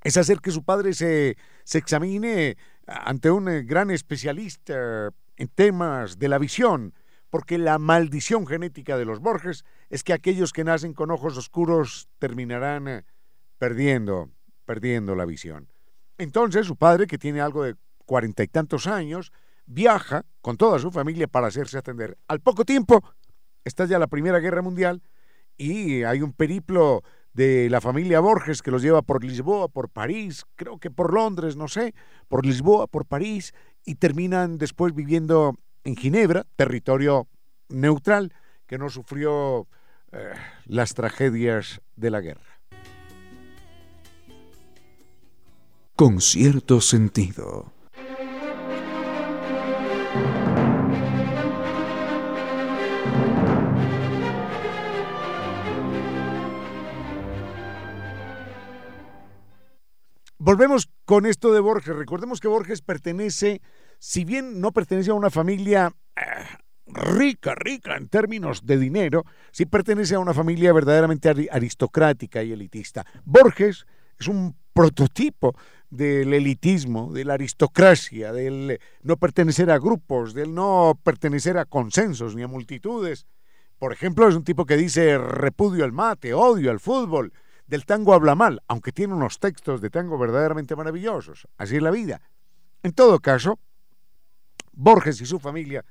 es hacer que su padre se, se examine ante un eh, gran especialista en temas de la visión, porque la maldición genética de los Borges es que aquellos que nacen con ojos oscuros terminarán eh, perdiendo, perdiendo la visión. Entonces su padre, que tiene algo de cuarenta y tantos años, viaja con toda su familia para hacerse atender. Al poco tiempo está ya la Primera Guerra Mundial y hay un periplo de la familia Borges que los lleva por Lisboa, por París, creo que por Londres, no sé, por Lisboa, por París, y terminan después viviendo en Ginebra, territorio neutral que no sufrió eh, las tragedias de la guerra. Con cierto sentido. Volvemos con esto de Borges. Recordemos que Borges pertenece, si bien no pertenece a una familia eh, rica, rica en términos de dinero, sí pertenece a una familia verdaderamente aristocrática y elitista. Borges es un prototipo del elitismo, de la aristocracia, del no pertenecer a grupos, del no pertenecer a consensos ni a multitudes. Por ejemplo, es un tipo que dice repudio al mate, odio al fútbol, del tango habla mal, aunque tiene unos textos de tango verdaderamente maravillosos. Así es la vida. En todo caso, Borges y su familia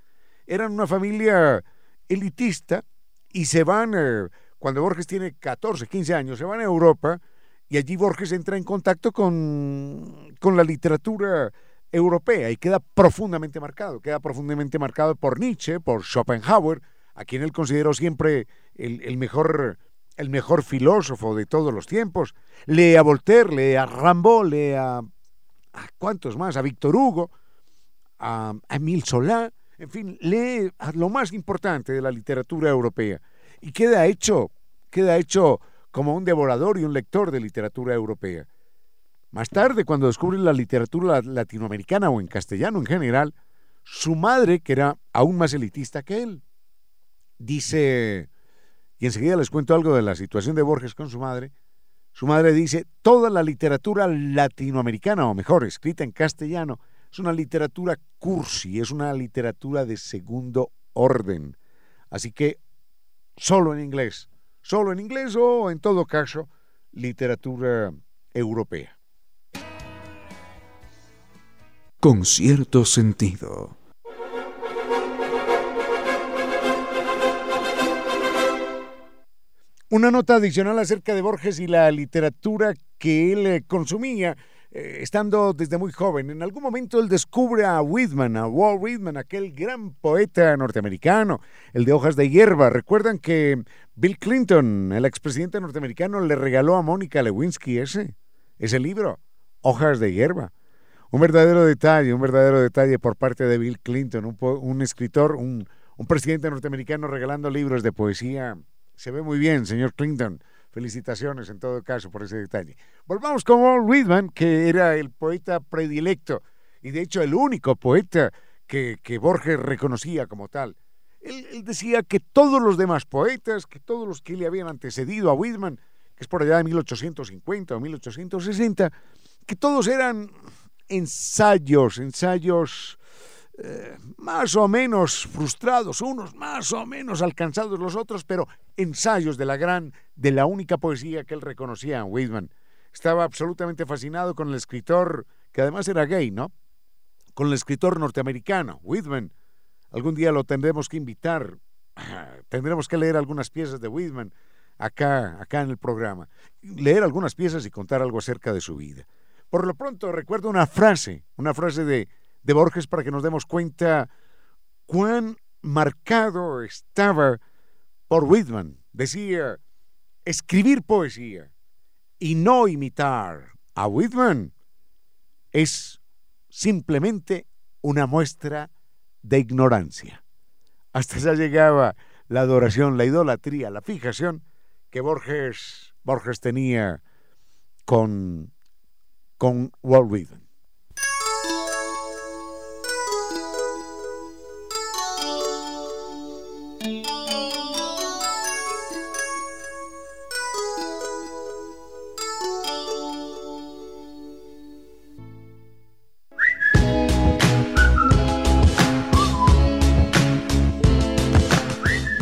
eran una familia elitista y se van, eh, cuando Borges tiene 14, 15 años, se van a Europa y allí Borges entra en contacto con, con la literatura europea y queda profundamente marcado, queda profundamente marcado por Nietzsche, por Schopenhauer, a quien él consideró siempre el, el mejor el mejor filósofo de todos los tiempos. Lee a Voltaire, lee a Rambo, lee a, a cuántos más, a Víctor Hugo, a, Emile Solá, en fin, lee lo más importante de la literatura europea y queda hecho, queda hecho como un devorador y un lector de literatura europea. Más tarde, cuando descubre la literatura latinoamericana o en castellano en general, su madre, que era aún más elitista que él, dice y enseguida les cuento algo de la situación de Borges con su madre. Su madre dice, toda la literatura latinoamericana, o mejor, escrita en castellano, es una literatura cursi, es una literatura de segundo orden. Así que solo en inglés, solo en inglés o en todo caso literatura europea. Con cierto sentido. Una nota adicional acerca de Borges y la literatura que él eh, consumía eh, estando desde muy joven. En algún momento él descubre a Whitman, a Walt Whitman, aquel gran poeta norteamericano, el de hojas de hierba. Recuerdan que Bill Clinton, el expresidente norteamericano, le regaló a Mónica Lewinsky ese, ese libro, Hojas de hierba. Un verdadero detalle, un verdadero detalle por parte de Bill Clinton, un, un escritor, un, un presidente norteamericano regalando libros de poesía. Se ve muy bien, señor Clinton. Felicitaciones en todo caso por ese detalle. Volvamos con Walt Whitman, que era el poeta predilecto y de hecho el único poeta que, que Borges reconocía como tal. Él, él, decía que todos los demás poetas, que todos los que le habían antecedido a Whitman, que es por allá de 1850 o 1860, que todos eran ensayos, ensayos eh, más o menos frustrados, unos más o menos alcanzados los otros, pero ensayos de la gran, de la única poesía que él reconocía Whitman. Estaba absolutamente fascinado con el escritor, que además era gay, ¿no? Con el escritor norteamericano, Whitman. Algún día lo tendremos que invitar, tendremos que leer algunas piezas de Whitman acá, acá en el programa. Leer algunas piezas y contar algo acerca de su vida. Por lo pronto recuerdo una frase, una frase de de Borges para que nos demos cuenta cuán marcado estaba por Whitman. Decía, escribir poesía y no imitar a Whitman es simplemente una muestra de ignorancia. Hasta ya llegaba la adoración, la idolatría, la fijación que Borges, Borges tenía con, con Walt Whitman.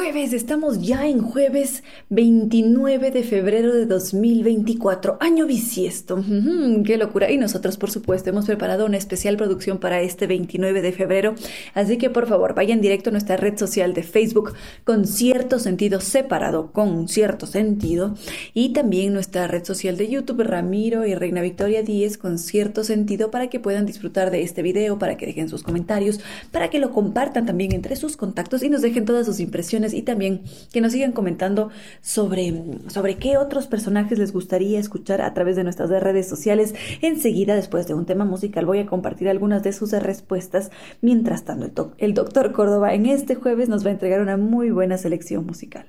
Jueves, estamos ya en jueves 29 de febrero de 2024, año bisiesto. ¡Qué locura! Y nosotros, por supuesto, hemos preparado una especial producción para este 29 de febrero. Así que, por favor, vayan directo a nuestra red social de Facebook con cierto sentido separado, con cierto sentido. Y también nuestra red social de YouTube, Ramiro y Reina Victoria 10, con cierto sentido, para que puedan disfrutar de este video, para que dejen sus comentarios, para que lo compartan también entre sus contactos y nos dejen todas sus impresiones y también que nos sigan comentando sobre, sobre qué otros personajes les gustaría escuchar a través de nuestras redes sociales. Enseguida, después de un tema musical, voy a compartir algunas de sus respuestas. Mientras tanto, el, el doctor Córdoba en este jueves nos va a entregar una muy buena selección musical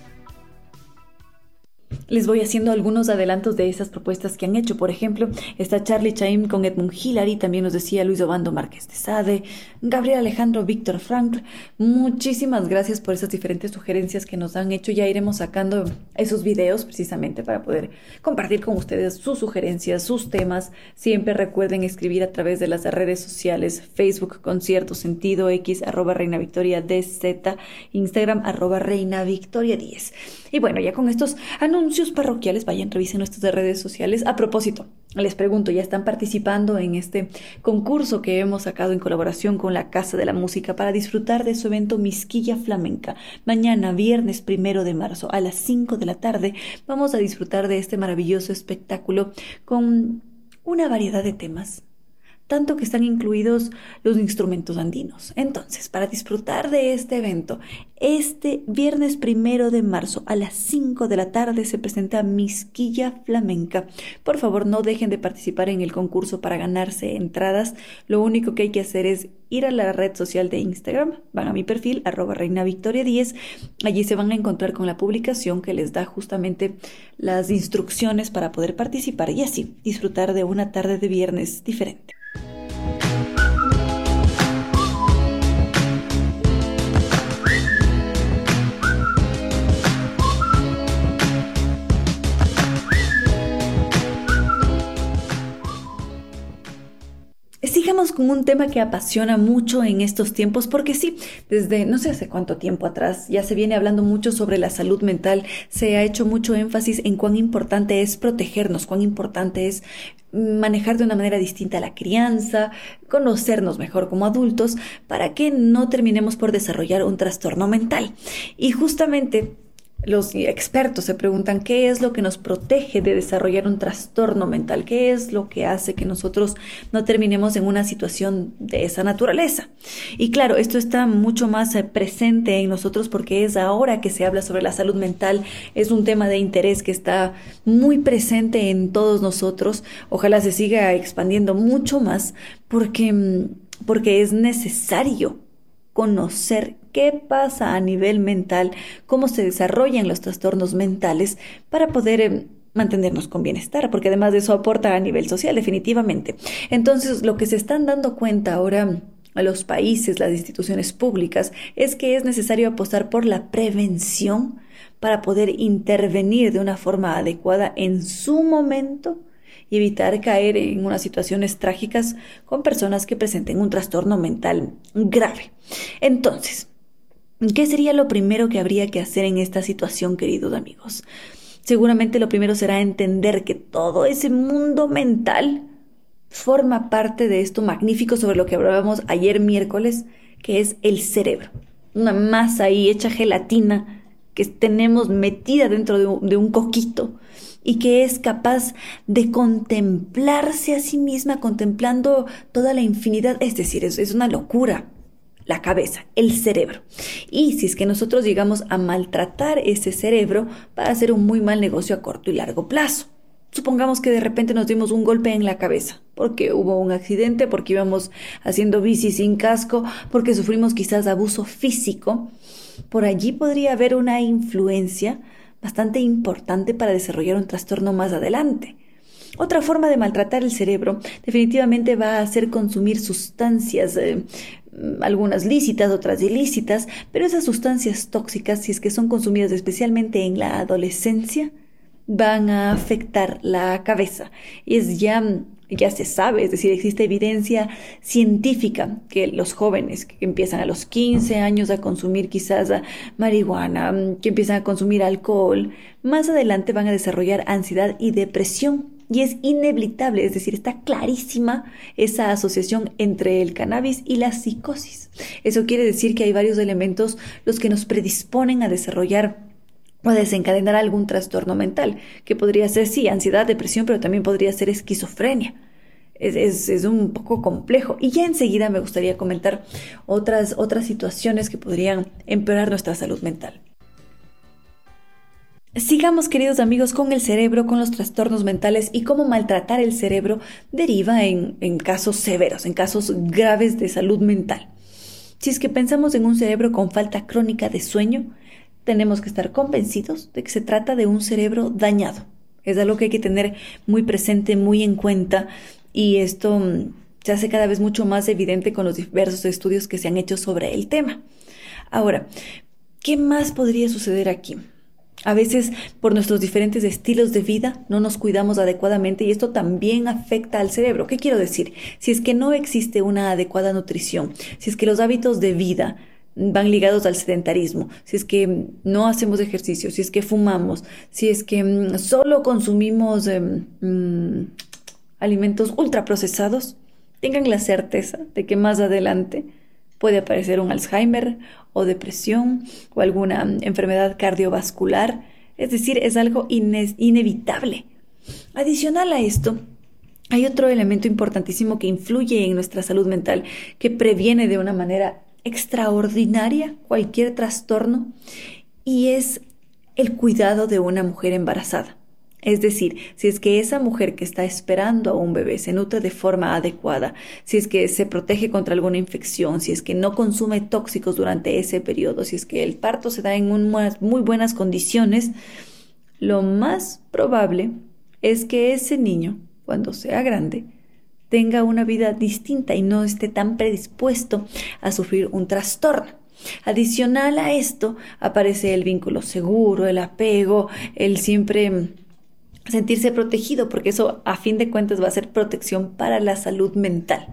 les voy haciendo algunos adelantos de esas propuestas que han hecho. Por ejemplo, está Charlie Chaim con Edmund Hillary, también nos decía Luis Obando Márquez de Sade, Gabriel Alejandro Víctor Frank. Muchísimas gracias por esas diferentes sugerencias que nos han hecho. Ya iremos sacando esos videos precisamente para poder compartir con ustedes sus sugerencias, sus temas. Siempre recuerden escribir a través de las redes sociales, Facebook con cierto sentido, X arroba Reina Victoria DZ, Instagram arroba Reina Victoria 10. Y bueno, ya con estos anuncios parroquiales, vayan, revisen nuestras redes sociales. A propósito, les pregunto, ¿ya están participando en este concurso que hemos sacado en colaboración con la Casa de la Música para disfrutar de su evento Misquilla Flamenca? Mañana, viernes primero de marzo, a las 5 de la tarde, vamos a disfrutar de este maravilloso espectáculo con una variedad de temas tanto que están incluidos los instrumentos andinos. Entonces, para disfrutar de este evento, este viernes primero de marzo a las 5 de la tarde se presenta Misquilla Flamenca. Por favor, no dejen de participar en el concurso para ganarse entradas. Lo único que hay que hacer es ir a la red social de Instagram, van a mi perfil, arroba reina victoria 10, allí se van a encontrar con la publicación que les da justamente las instrucciones para poder participar y así disfrutar de una tarde de viernes diferente. Con un tema que apasiona mucho en estos tiempos porque sí, desde no sé hace cuánto tiempo atrás ya se viene hablando mucho sobre la salud mental, se ha hecho mucho énfasis en cuán importante es protegernos, cuán importante es manejar de una manera distinta la crianza, conocernos mejor como adultos, para que no terminemos por desarrollar un trastorno mental. Y justamente los expertos se preguntan qué es lo que nos protege de desarrollar un trastorno mental, qué es lo que hace que nosotros no terminemos en una situación de esa naturaleza. Y claro, esto está mucho más eh, presente en nosotros porque es ahora que se habla sobre la salud mental, es un tema de interés que está muy presente en todos nosotros. Ojalá se siga expandiendo mucho más porque, mm, porque es necesario conocer qué pasa a nivel mental, cómo se desarrollan los trastornos mentales para poder em, mantenernos con bienestar, porque además de eso aporta a nivel social, definitivamente. Entonces, lo que se están dando cuenta ahora a los países, las instituciones públicas, es que es necesario apostar por la prevención para poder intervenir de una forma adecuada en su momento y evitar caer en unas situaciones trágicas con personas que presenten un trastorno mental grave. Entonces, ¿qué sería lo primero que habría que hacer en esta situación, queridos amigos? Seguramente lo primero será entender que todo ese mundo mental forma parte de esto magnífico sobre lo que hablábamos ayer miércoles, que es el cerebro. Una masa ahí hecha gelatina que tenemos metida dentro de un, coquito y que es capaz de contemplarse a sí misma, contemplando toda la infinidad, es decir, es, es una locura la cabeza, el cerebro. Y si es que nosotros llegamos a maltratar ese cerebro, va a ser un muy mal negocio a corto y largo plazo. Supongamos que de repente nos dimos un golpe en la cabeza, porque hubo un accidente, porque íbamos haciendo bici sin casco, porque sufrimos quizás abuso físico. Por allí podría haber una influencia bastante importante para desarrollar un trastorno más adelante. Otra forma de maltratar el cerebro definitivamente va a ser consumir sustancias, eh, algunas lícitas, otras ilícitas, pero esas sustancias tóxicas, si es que son consumidas especialmente en la adolescencia, van a afectar la cabeza. Y es ya ya se sabe, es decir, existe evidencia científica que los jóvenes que empiezan a los 15 años a consumir quizás marihuana, que empiezan a consumir alcohol, más adelante van a desarrollar ansiedad y depresión. Y es inevitable, es decir, está clarísima esa asociación entre el cannabis y la psicosis. Eso quiere decir que hay varios elementos los que nos predisponen a desarrollar o desencadenar algún trastorno mental, que podría ser, sí, ansiedad, depresión, pero también podría ser esquizofrenia. Es, es, un poco complejo. Y ya enseguida me gustaría comentar otras, otras situaciones que podrían empeorar nuestra salud mental. Sigamos, queridos amigos, con el cerebro, con los trastornos mentales y cómo maltratar el cerebro deriva en, casos severos, en casos graves de salud mental. Si es que pensamos en un cerebro con falta crónica de sueño, tenemos que estar convencidos de que se trata de un cerebro dañado. Es algo que hay que tener muy presente, muy en cuenta y esto mm, se hace cada vez mucho más evidente con los diversos estudios que se han hecho sobre el tema. Ahora, ¿qué más podría suceder aquí? A veces por nuestros diferentes estilos de vida no nos cuidamos adecuadamente y esto también afecta al cerebro. ¿Qué quiero decir? Si es que no existe una adecuada nutrición, si es que los hábitos de vida van ligados al sedentarismo, si es que no hacemos ejercicio, si es que fumamos, si es que mm, solo consumimos em, mm, alimentos ultraprocesados, tengan la certeza de que más adelante puede aparecer un Alzheimer o depresión o alguna mm, enfermedad cardiovascular, es decir, es algo inevitable. Adicional a esto, hay otro elemento importantísimo que influye en nuestra salud mental, que previene de una manera extraordinaria cualquier trastorno y es el cuidado de una mujer embarazada. Es decir, si es que esa mujer que está esperando a un bebé se nutre de forma adecuada, si es que se protege contra alguna infección, si es que no consume tóxicos durante ese periodo, si es que el parto se da en muy buenas condiciones, lo más probable es que ese niño, cuando sea grande, tenga una vida distinta y no esté tan predispuesto a sufrir un trastorno. Adicional a esto aparece el vínculo seguro, el apego, el siempre sentirse protegido, porque eso a fin de cuentas va a ser protección para la salud mental.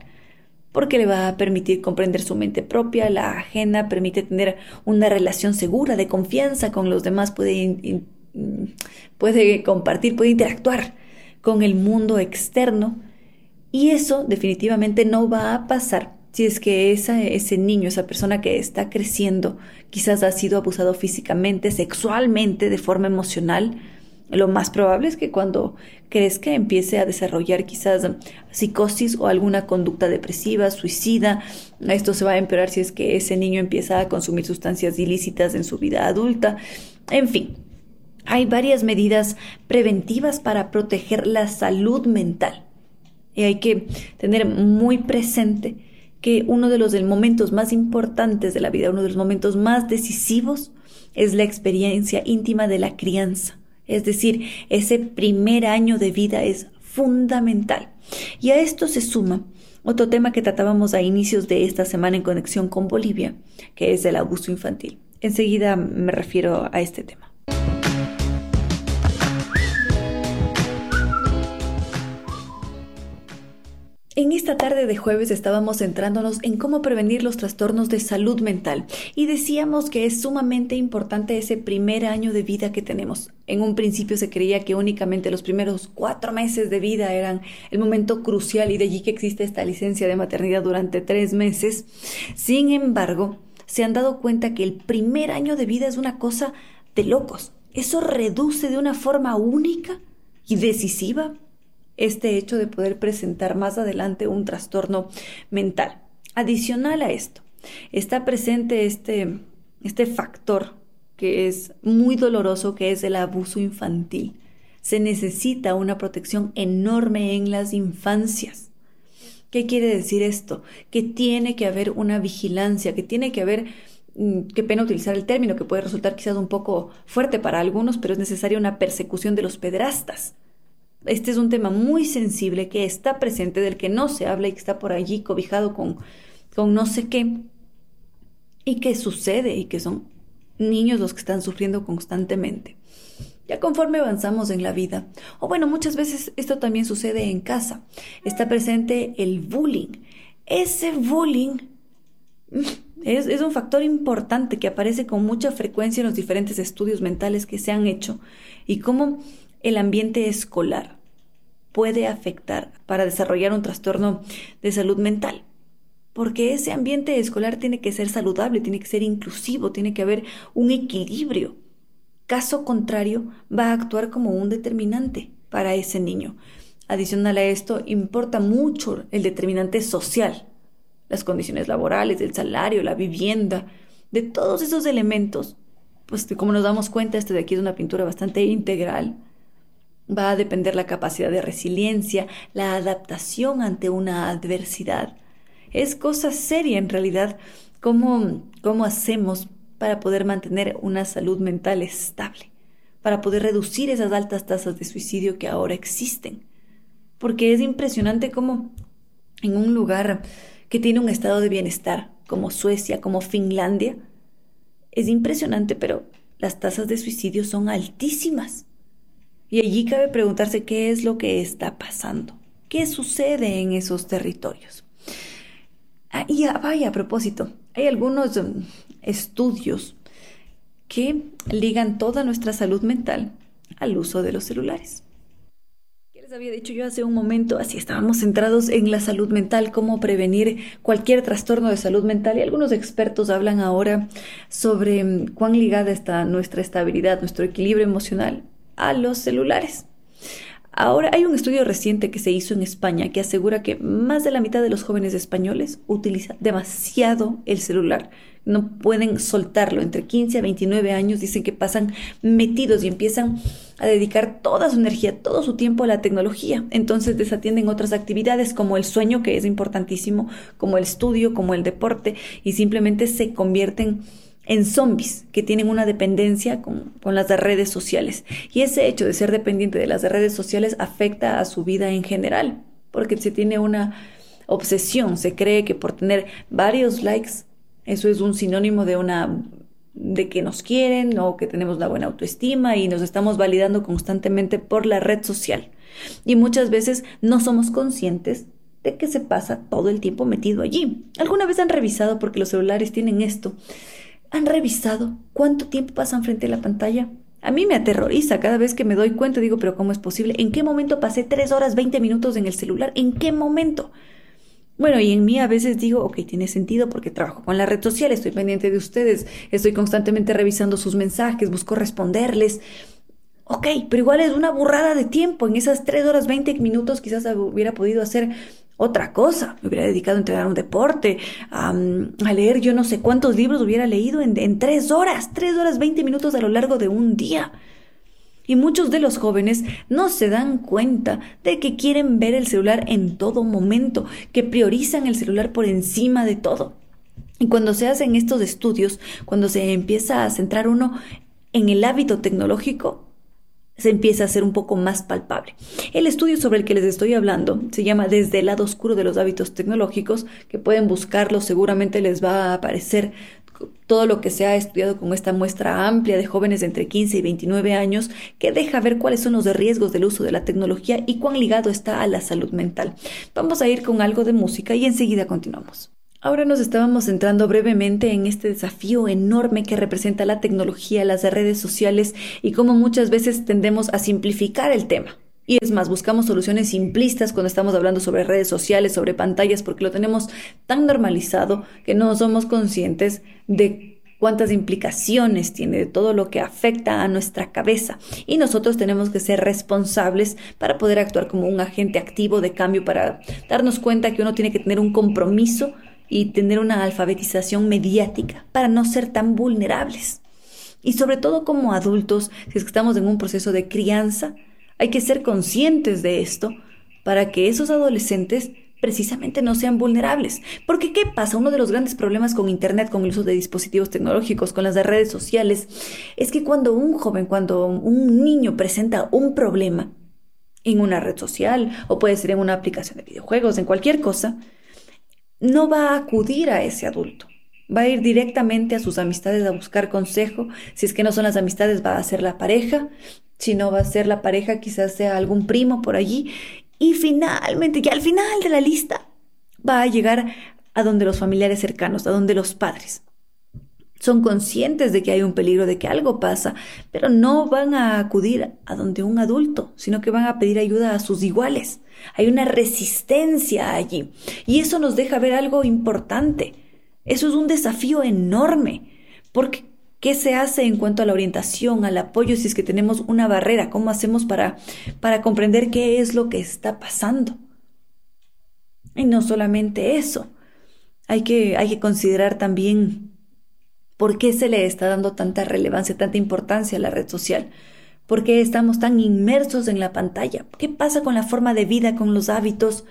porque le va a permitir comprender su mente propia, la ajena, permite tener una relación segura, de confianza con los demás, puede, puede compartir, puede interactuar con el mundo externo y eso definitivamente no va a pasar si es que esa, ese niño, esa persona que está creciendo, quizás ha sido abusado físicamente, sexualmente, de forma emocional, lo más probable es que cuando crezca empiece a desarrollar quizás psicosis o alguna conducta depresiva, suicida. Esto se va a empeorar si es que ese niño empieza a consumir sustancias ilícitas en su vida adulta. En fin, hay varias medidas preventivas para proteger la salud mental. Y hay que tener muy presente que uno de los momentos más importantes de la vida, uno de los momentos más decisivos, es la experiencia íntima de la crianza. Es decir, ese primer año de vida es fundamental. Y a esto se suma otro tema que tratábamos a inicios de esta semana en conexión con Bolivia, que es el abuso infantil. Enseguida me refiero a este tema. En esta tarde de jueves estábamos centrándonos en cómo prevenir los trastornos de salud mental y decíamos que es sumamente importante ese primer año de vida que tenemos. En un principio se creía que únicamente los primeros cuatro meses de vida eran el momento crucial y de allí que existe esta licencia de maternidad durante tres meses. Sin embargo, se han dado cuenta que el primer año de vida es una cosa de locos. Eso reduce de una forma única y decisiva este hecho de poder presentar más adelante un trastorno mental. Adicional a esto, está presente este, este factor que es muy doloroso, que es el abuso infantil. Se necesita una protección enorme en las infancias. ¿Qué quiere decir esto? Que tiene que haber una vigilancia, que tiene que haber, mm, qué pena utilizar el término, que puede resultar quizás un poco fuerte para algunos, pero es necesaria una persecución de los pedrastas. Este es un tema muy sensible que está presente, del que no se habla y que está por allí cobijado con, con no sé qué, y que sucede y que son niños los que están sufriendo constantemente. Ya conforme avanzamos en la vida, o bueno, muchas veces esto también sucede en casa, está presente el bullying. Ese bullying es, es, un factor importante que aparece con mucha frecuencia en los diferentes estudios mentales que se han hecho y cómo el ambiente escolar puede afectar para desarrollar un trastorno de salud mental. Porque ese ambiente escolar tiene que ser saludable, tiene que ser inclusivo, tiene que haber un equilibrio. Caso contrario, va a actuar como un determinante para ese niño. Adicional a esto, importa mucho el determinante social, las condiciones laborales, el salario, la vivienda, de todos esos elementos. Pues como nos damos cuenta, este de aquí es una pintura bastante integral Va a depender la capacidad de resiliencia, la adaptación ante una adversidad. Es cosa seria en realidad cómo, cómo hacemos para poder mantener una salud mental estable, para poder reducir esas altas tasas de suicidio que ahora existen. Porque es impresionante cómo en un lugar que tiene un estado de bienestar, como Suecia, como Finlandia, es impresionante, pero las tasas de suicidio son altísimas. Y allí cabe preguntarse qué es lo que está pasando, qué sucede en esos territorios. Ah, y vaya, a propósito, hay algunos um, estudios que ligan toda nuestra salud mental al uso de los celulares. ¿Qué les había dicho yo hace un momento? Así estábamos centrados en la salud mental, cómo prevenir cualquier trastorno de salud mental y algunos expertos hablan ahora sobre um, cuán ligada está nuestra estabilidad, nuestro equilibrio emocional a los celulares. Ahora hay un estudio reciente que se hizo en España que asegura que más de la mitad de los jóvenes españoles utilizan demasiado el celular. No pueden soltarlo. Entre 15 a 29 años dicen que pasan metidos y empiezan a dedicar toda su energía, todo su tiempo a la tecnología. Entonces desatienden otras actividades como el sueño, que es importantísimo, como el estudio, como el deporte, y simplemente se convierten en zombies que tienen una dependencia con, las redes sociales. Y ese hecho de ser dependiente de las redes sociales afecta a su vida en general, porque se tiene una obsesión, se cree que por tener varios likes, eso es un sinónimo de una de que nos quieren o que tenemos la buena autoestima y nos estamos validando constantemente por la red social. Y muchas veces no somos conscientes de que se pasa todo el tiempo metido allí. ¿Alguna vez han revisado, porque los celulares tienen esto, han revisado cuánto tiempo pasan frente a la pantalla? A mí me aterroriza cada vez que me doy cuenta, digo, pero ¿cómo es posible? ¿En qué momento pasé 3 horas 20 minutos en el celular? ¿En qué momento? Bueno, y en mí a veces digo, ok, tiene sentido porque trabajo con la red social, estoy pendiente de ustedes, estoy constantemente revisando sus mensajes, busco responderles. Ok, pero igual es una burrada de tiempo. En esas 3 horas 20 minutos quizás hubiera podido hacer otra cosa. Me hubiera dedicado a entrenar un deporte, a, leer yo no sé cuántos libros hubiera leído en, en tres horas, tres horas veinte minutos a lo largo de un día. Y muchos de los jóvenes no se dan cuenta de que quieren ver el celular en todo momento, que priorizan el celular por encima de todo. Y cuando se hacen estos estudios, cuando se empieza a centrar uno en el hábito tecnológico, se empieza a hacer un poco más palpable. El estudio sobre el que les estoy hablando se llama Desde el lado oscuro de los hábitos tecnológicos, que pueden buscarlo, seguramente les va a aparecer todo lo que se ha estudiado con esta muestra amplia de jóvenes entre 15 y 29 años que deja ver cuáles son los riesgos del uso de la tecnología y cuán ligado está a la salud mental. Vamos a ir con algo de música y enseguida continuamos. Ahora nos estábamos centrando brevemente en este desafío enorme que representa la tecnología, las redes sociales y cómo muchas veces tendemos a simplificar el tema. Y es más, buscamos soluciones simplistas cuando estamos hablando sobre redes sociales, sobre pantallas, porque lo tenemos tan normalizado que no somos conscientes de cuántas implicaciones tiene, de todo lo que afecta a nuestra cabeza. Y nosotros tenemos que ser responsables para poder actuar como un agente activo de cambio, para darnos cuenta que uno tiene que tener un compromiso y tener una alfabetización mediática para no ser tan vulnerables. Y sobre todo como adultos, si estamos en un proceso de crianza, hay que ser conscientes de esto para que esos adolescentes precisamente no sean vulnerables. Porque ¿qué pasa? Uno de los grandes problemas con Internet, con el uso de dispositivos tecnológicos, con las redes sociales, es que cuando un joven, cuando un niño presenta un problema en una red social, o puede ser en una aplicación de videojuegos, en cualquier cosa, no va a acudir a ese adulto. Va a ir directamente a sus amistades a buscar consejo. Si es que no son las amistades, va a ser la pareja. Si no va a ser la pareja, quizás sea algún primo por allí. Y finalmente, ya al final de la lista, va a llegar a donde los familiares cercanos, a donde los padres. Son conscientes de que hay un peligro, de que algo pasa, pero no van a acudir a donde un adulto, sino que van a pedir ayuda a sus iguales. Hay una resistencia allí. Y eso nos deja ver algo importante. Eso es un desafío enorme. Porque, ¿qué se hace en cuanto a la orientación, al apoyo, si es que tenemos una barrera? ¿Cómo hacemos para, para comprender qué es lo que está pasando? Y no solamente eso. Hay que, hay que considerar también ¿Por qué se le está dando tanta relevancia, tanta importancia a la red social? ¿Por qué estamos tan inmersos en la pantalla? ¿Qué pasa con la forma de vida, con los hábitos?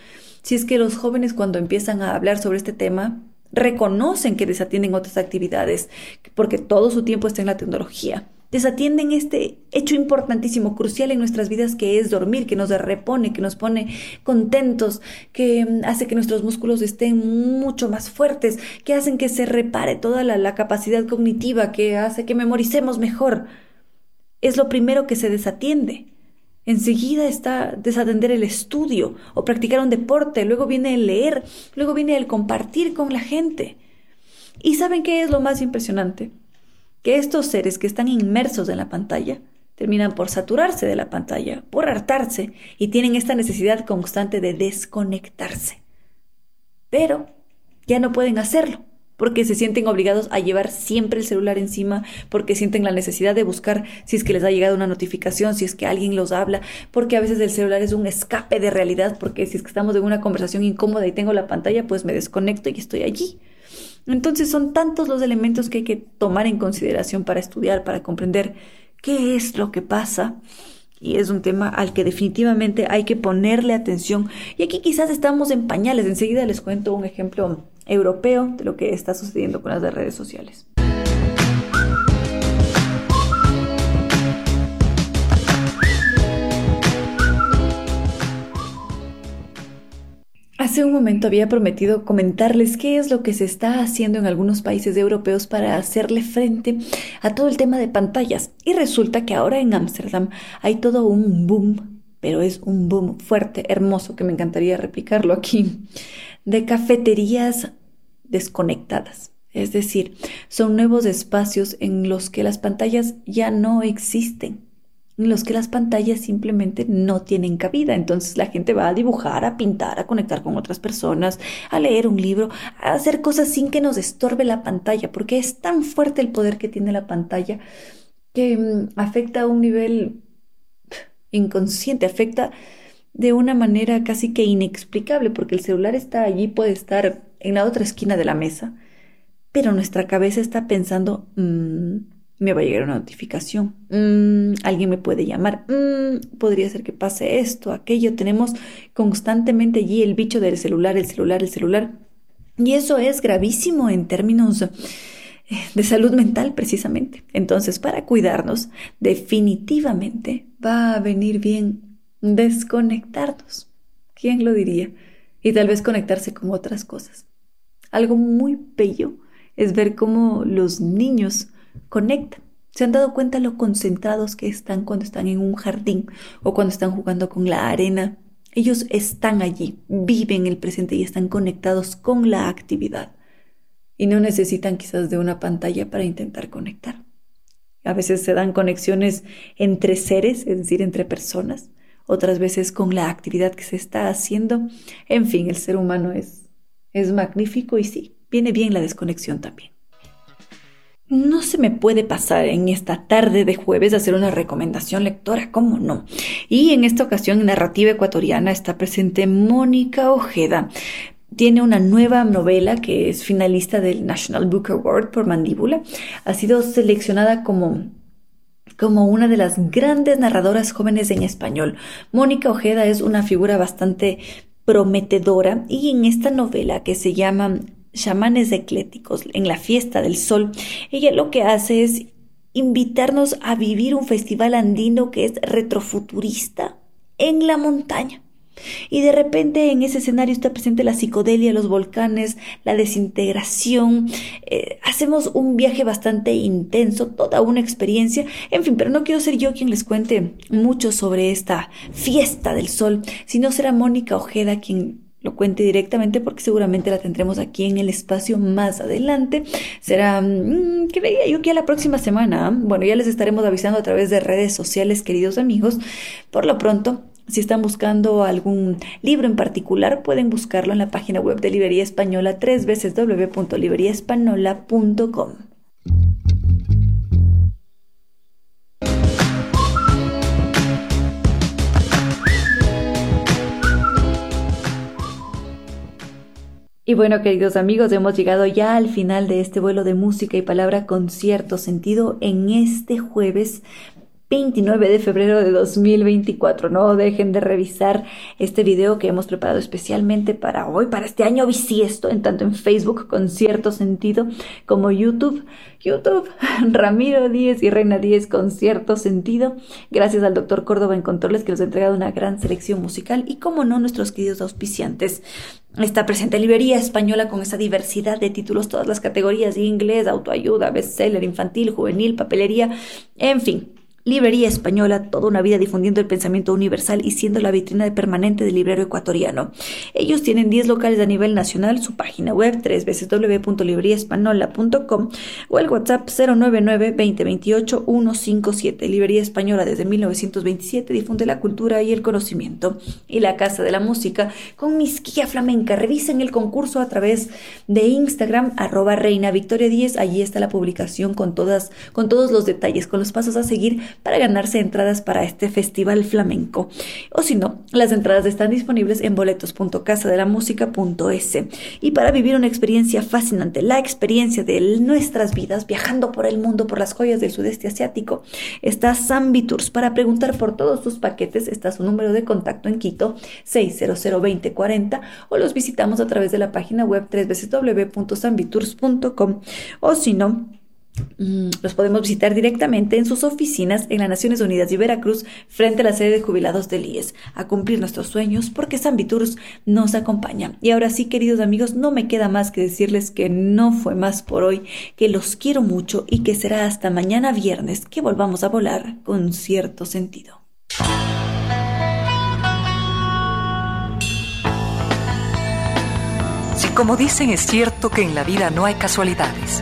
Si es que los jóvenes cuando empiezan a hablar sobre este tema reconocen que desatienden otras actividades, porque todo su tiempo está en la tecnología desatienden este hecho importantísimo, crucial en nuestras vidas, que es dormir, que nos repone, que nos pone contentos, que mm, hace que nuestros músculos estén mucho más fuertes, que hacen que se repare toda la, la capacidad cognitiva, que hace que memoricemos mejor. Es lo primero que se desatiende. Enseguida está desatender el estudio o practicar un deporte, luego viene el leer, luego viene el compartir con la gente. ¿Y saben qué es lo más impresionante? Que estos seres que están inmersos en la pantalla terminan por saturarse de la pantalla, por hartarse y tienen esta necesidad constante de desconectarse. Pero ya no pueden hacerlo porque se sienten obligados a llevar siempre el celular encima, porque sienten la necesidad de buscar si es que les ha llegado una notificación, si es que alguien los habla, porque a veces el celular es un escape de realidad, porque si es que estamos en una conversación incómoda y tengo la pantalla, pues me desconecto y estoy allí. Entonces son tantos los elementos que hay que tomar en consideración para estudiar, para comprender qué es lo que pasa. Y es un tema al que definitivamente hay que ponerle atención. Y aquí quizás estamos en pañales. Enseguida les cuento un ejemplo europeo de lo que está sucediendo con las redes sociales. Hace un momento había prometido comentarles qué es lo que se está haciendo en algunos países europeos para hacerle frente a todo el tema de pantallas. Y resulta que ahora en Ámsterdam hay todo un boom pero es un boom fuerte, hermoso, que me encantaría replicarlo aquí, de cafeterías desconectadas. Es decir, son nuevos espacios en los que las pantallas ya no existen, en los que las pantallas simplemente no tienen cabida. Entonces la gente va a dibujar, a pintar, a conectar con otras personas, a leer un libro, a hacer cosas sin que nos estorbe la pantalla, porque es tan fuerte el poder que tiene la pantalla que mm, afecta a un nivel inconsciente, afecta de una manera casi que inexplicable, porque el celular está allí, puede estar en la otra esquina de la mesa, pero nuestra cabeza está pensando, mm, me va a llegar una notificación, mm, alguien me puede llamar, mm, podría ser que pase esto, aquello, tenemos constantemente allí el bicho del celular, el celular, el celular, y eso es gravísimo en términos eh, de salud mental precisamente. Entonces, para cuidarnos, definitivamente va a venir bien desconectarnos. ¿Quién lo diría? Y tal vez conectarse con otras cosas. Algo muy bello es ver cómo los niños conectan. ¿Se han dado cuenta lo concentrados que están cuando están en un jardín o cuando están jugando con la arena? Ellos están allí, viven el presente y están conectados con la actividad. Y no necesitan quizás de una pantalla para intentar conectar. A veces se dan conexiones entre seres, es decir, entre personas, otras veces con la actividad que se está haciendo. En fin, el ser humano es, es magnífico y sí, viene bien la desconexión también. No se me puede pasar en esta tarde de jueves hacer una recomendación lectora, ¿cómo no? Y en esta ocasión, en Narrativa Ecuatoriana, está presente Mónica Ojeda. Tiene una nueva novela que es finalista del National Book Award por Mandíbula. Ha sido seleccionada como como una de las grandes narradoras jóvenes en español. Mónica Ojeda es una figura bastante prometedora y en esta novela que se llama chamanes ecléticos en la fiesta del sol, ella lo que hace es invitarnos a vivir un festival andino que es retrofuturista en la montaña. Y de repente en ese escenario está presente la psicodelia, los volcanes, la desintegración. Eh, hacemos un viaje bastante intenso, toda una experiencia. En fin, pero no quiero ser yo quien les cuente mucho sobre esta fiesta del sol, sino será Mónica Ojeda quien lo cuente directamente porque seguramente la tendremos aquí en el espacio más adelante. Será, mm, que veía yo que a la próxima semana. Bueno, ya les estaremos avisando a través de redes sociales, queridos amigos. Por lo pronto, si están buscando algún libro en particular, pueden buscarlo en la página web de Librería Española, tres veces www.libreriaespañola.com. Y bueno, queridos amigos, hemos llegado ya al final de este vuelo de música y palabra con cierto sentido en este jueves 29 de febrero de 2024. No dejen de revisar este video que hemos preparado especialmente para hoy, para este año bisiesto, en tanto en Facebook con cierto sentido como YouTube. YouTube, Ramiro Díez y Reina Díez con cierto sentido. Gracias al doctor Córdoba en Controles que nos ha entregado una gran selección musical y como no nuestros queridos auspiciantes. Está presente librería española con esa diversidad de títulos, todas las categorías, inglés, autoayuda, bestseller, infantil, juvenil, papelería, en fin Librería Española, toda una vida difundiendo el pensamiento universal y siendo la vitrina permanente del librero ecuatoriano. Ellos tienen 10 locales a nivel nacional, su página web www.libreriaespanola.com o el WhatsApp 099 2028 157. Librería Española desde 1927 difunde la cultura y el conocimiento. Y la Casa de la Música con Misquilla Flamenca. Revisen el concurso a través de Instagram, arroba Reina Victoria 10. Allí está la publicación con, todas, con todos los detalles, con los pasos a seguir para ganarse entradas para este festival flamenco. O si no, las entradas están disponibles en boletos.casadelamusica.es. Y para vivir una experiencia fascinante, la experiencia de nuestras vidas viajando por el mundo, por las joyas del sudeste asiático, está Zambi. Para preguntar por todos sus paquetes está su número de contacto en Quito 600 2040 o los visitamos a través de la página web www.zambitours.com o si no, Mm, los podemos visitar directamente en sus oficinas en las Naciones Unidas y Veracruz frente a la sede de jubilados del IES, a cumplir nuestros sueños porque San Viturus nos acompaña. Y ahora sí, queridos amigos, no me queda más que decirles que no fue más por hoy, que los quiero mucho y que será hasta mañana viernes que volvamos a volar con cierto sentido. Si como dicen es cierto que en la vida no hay casualidades,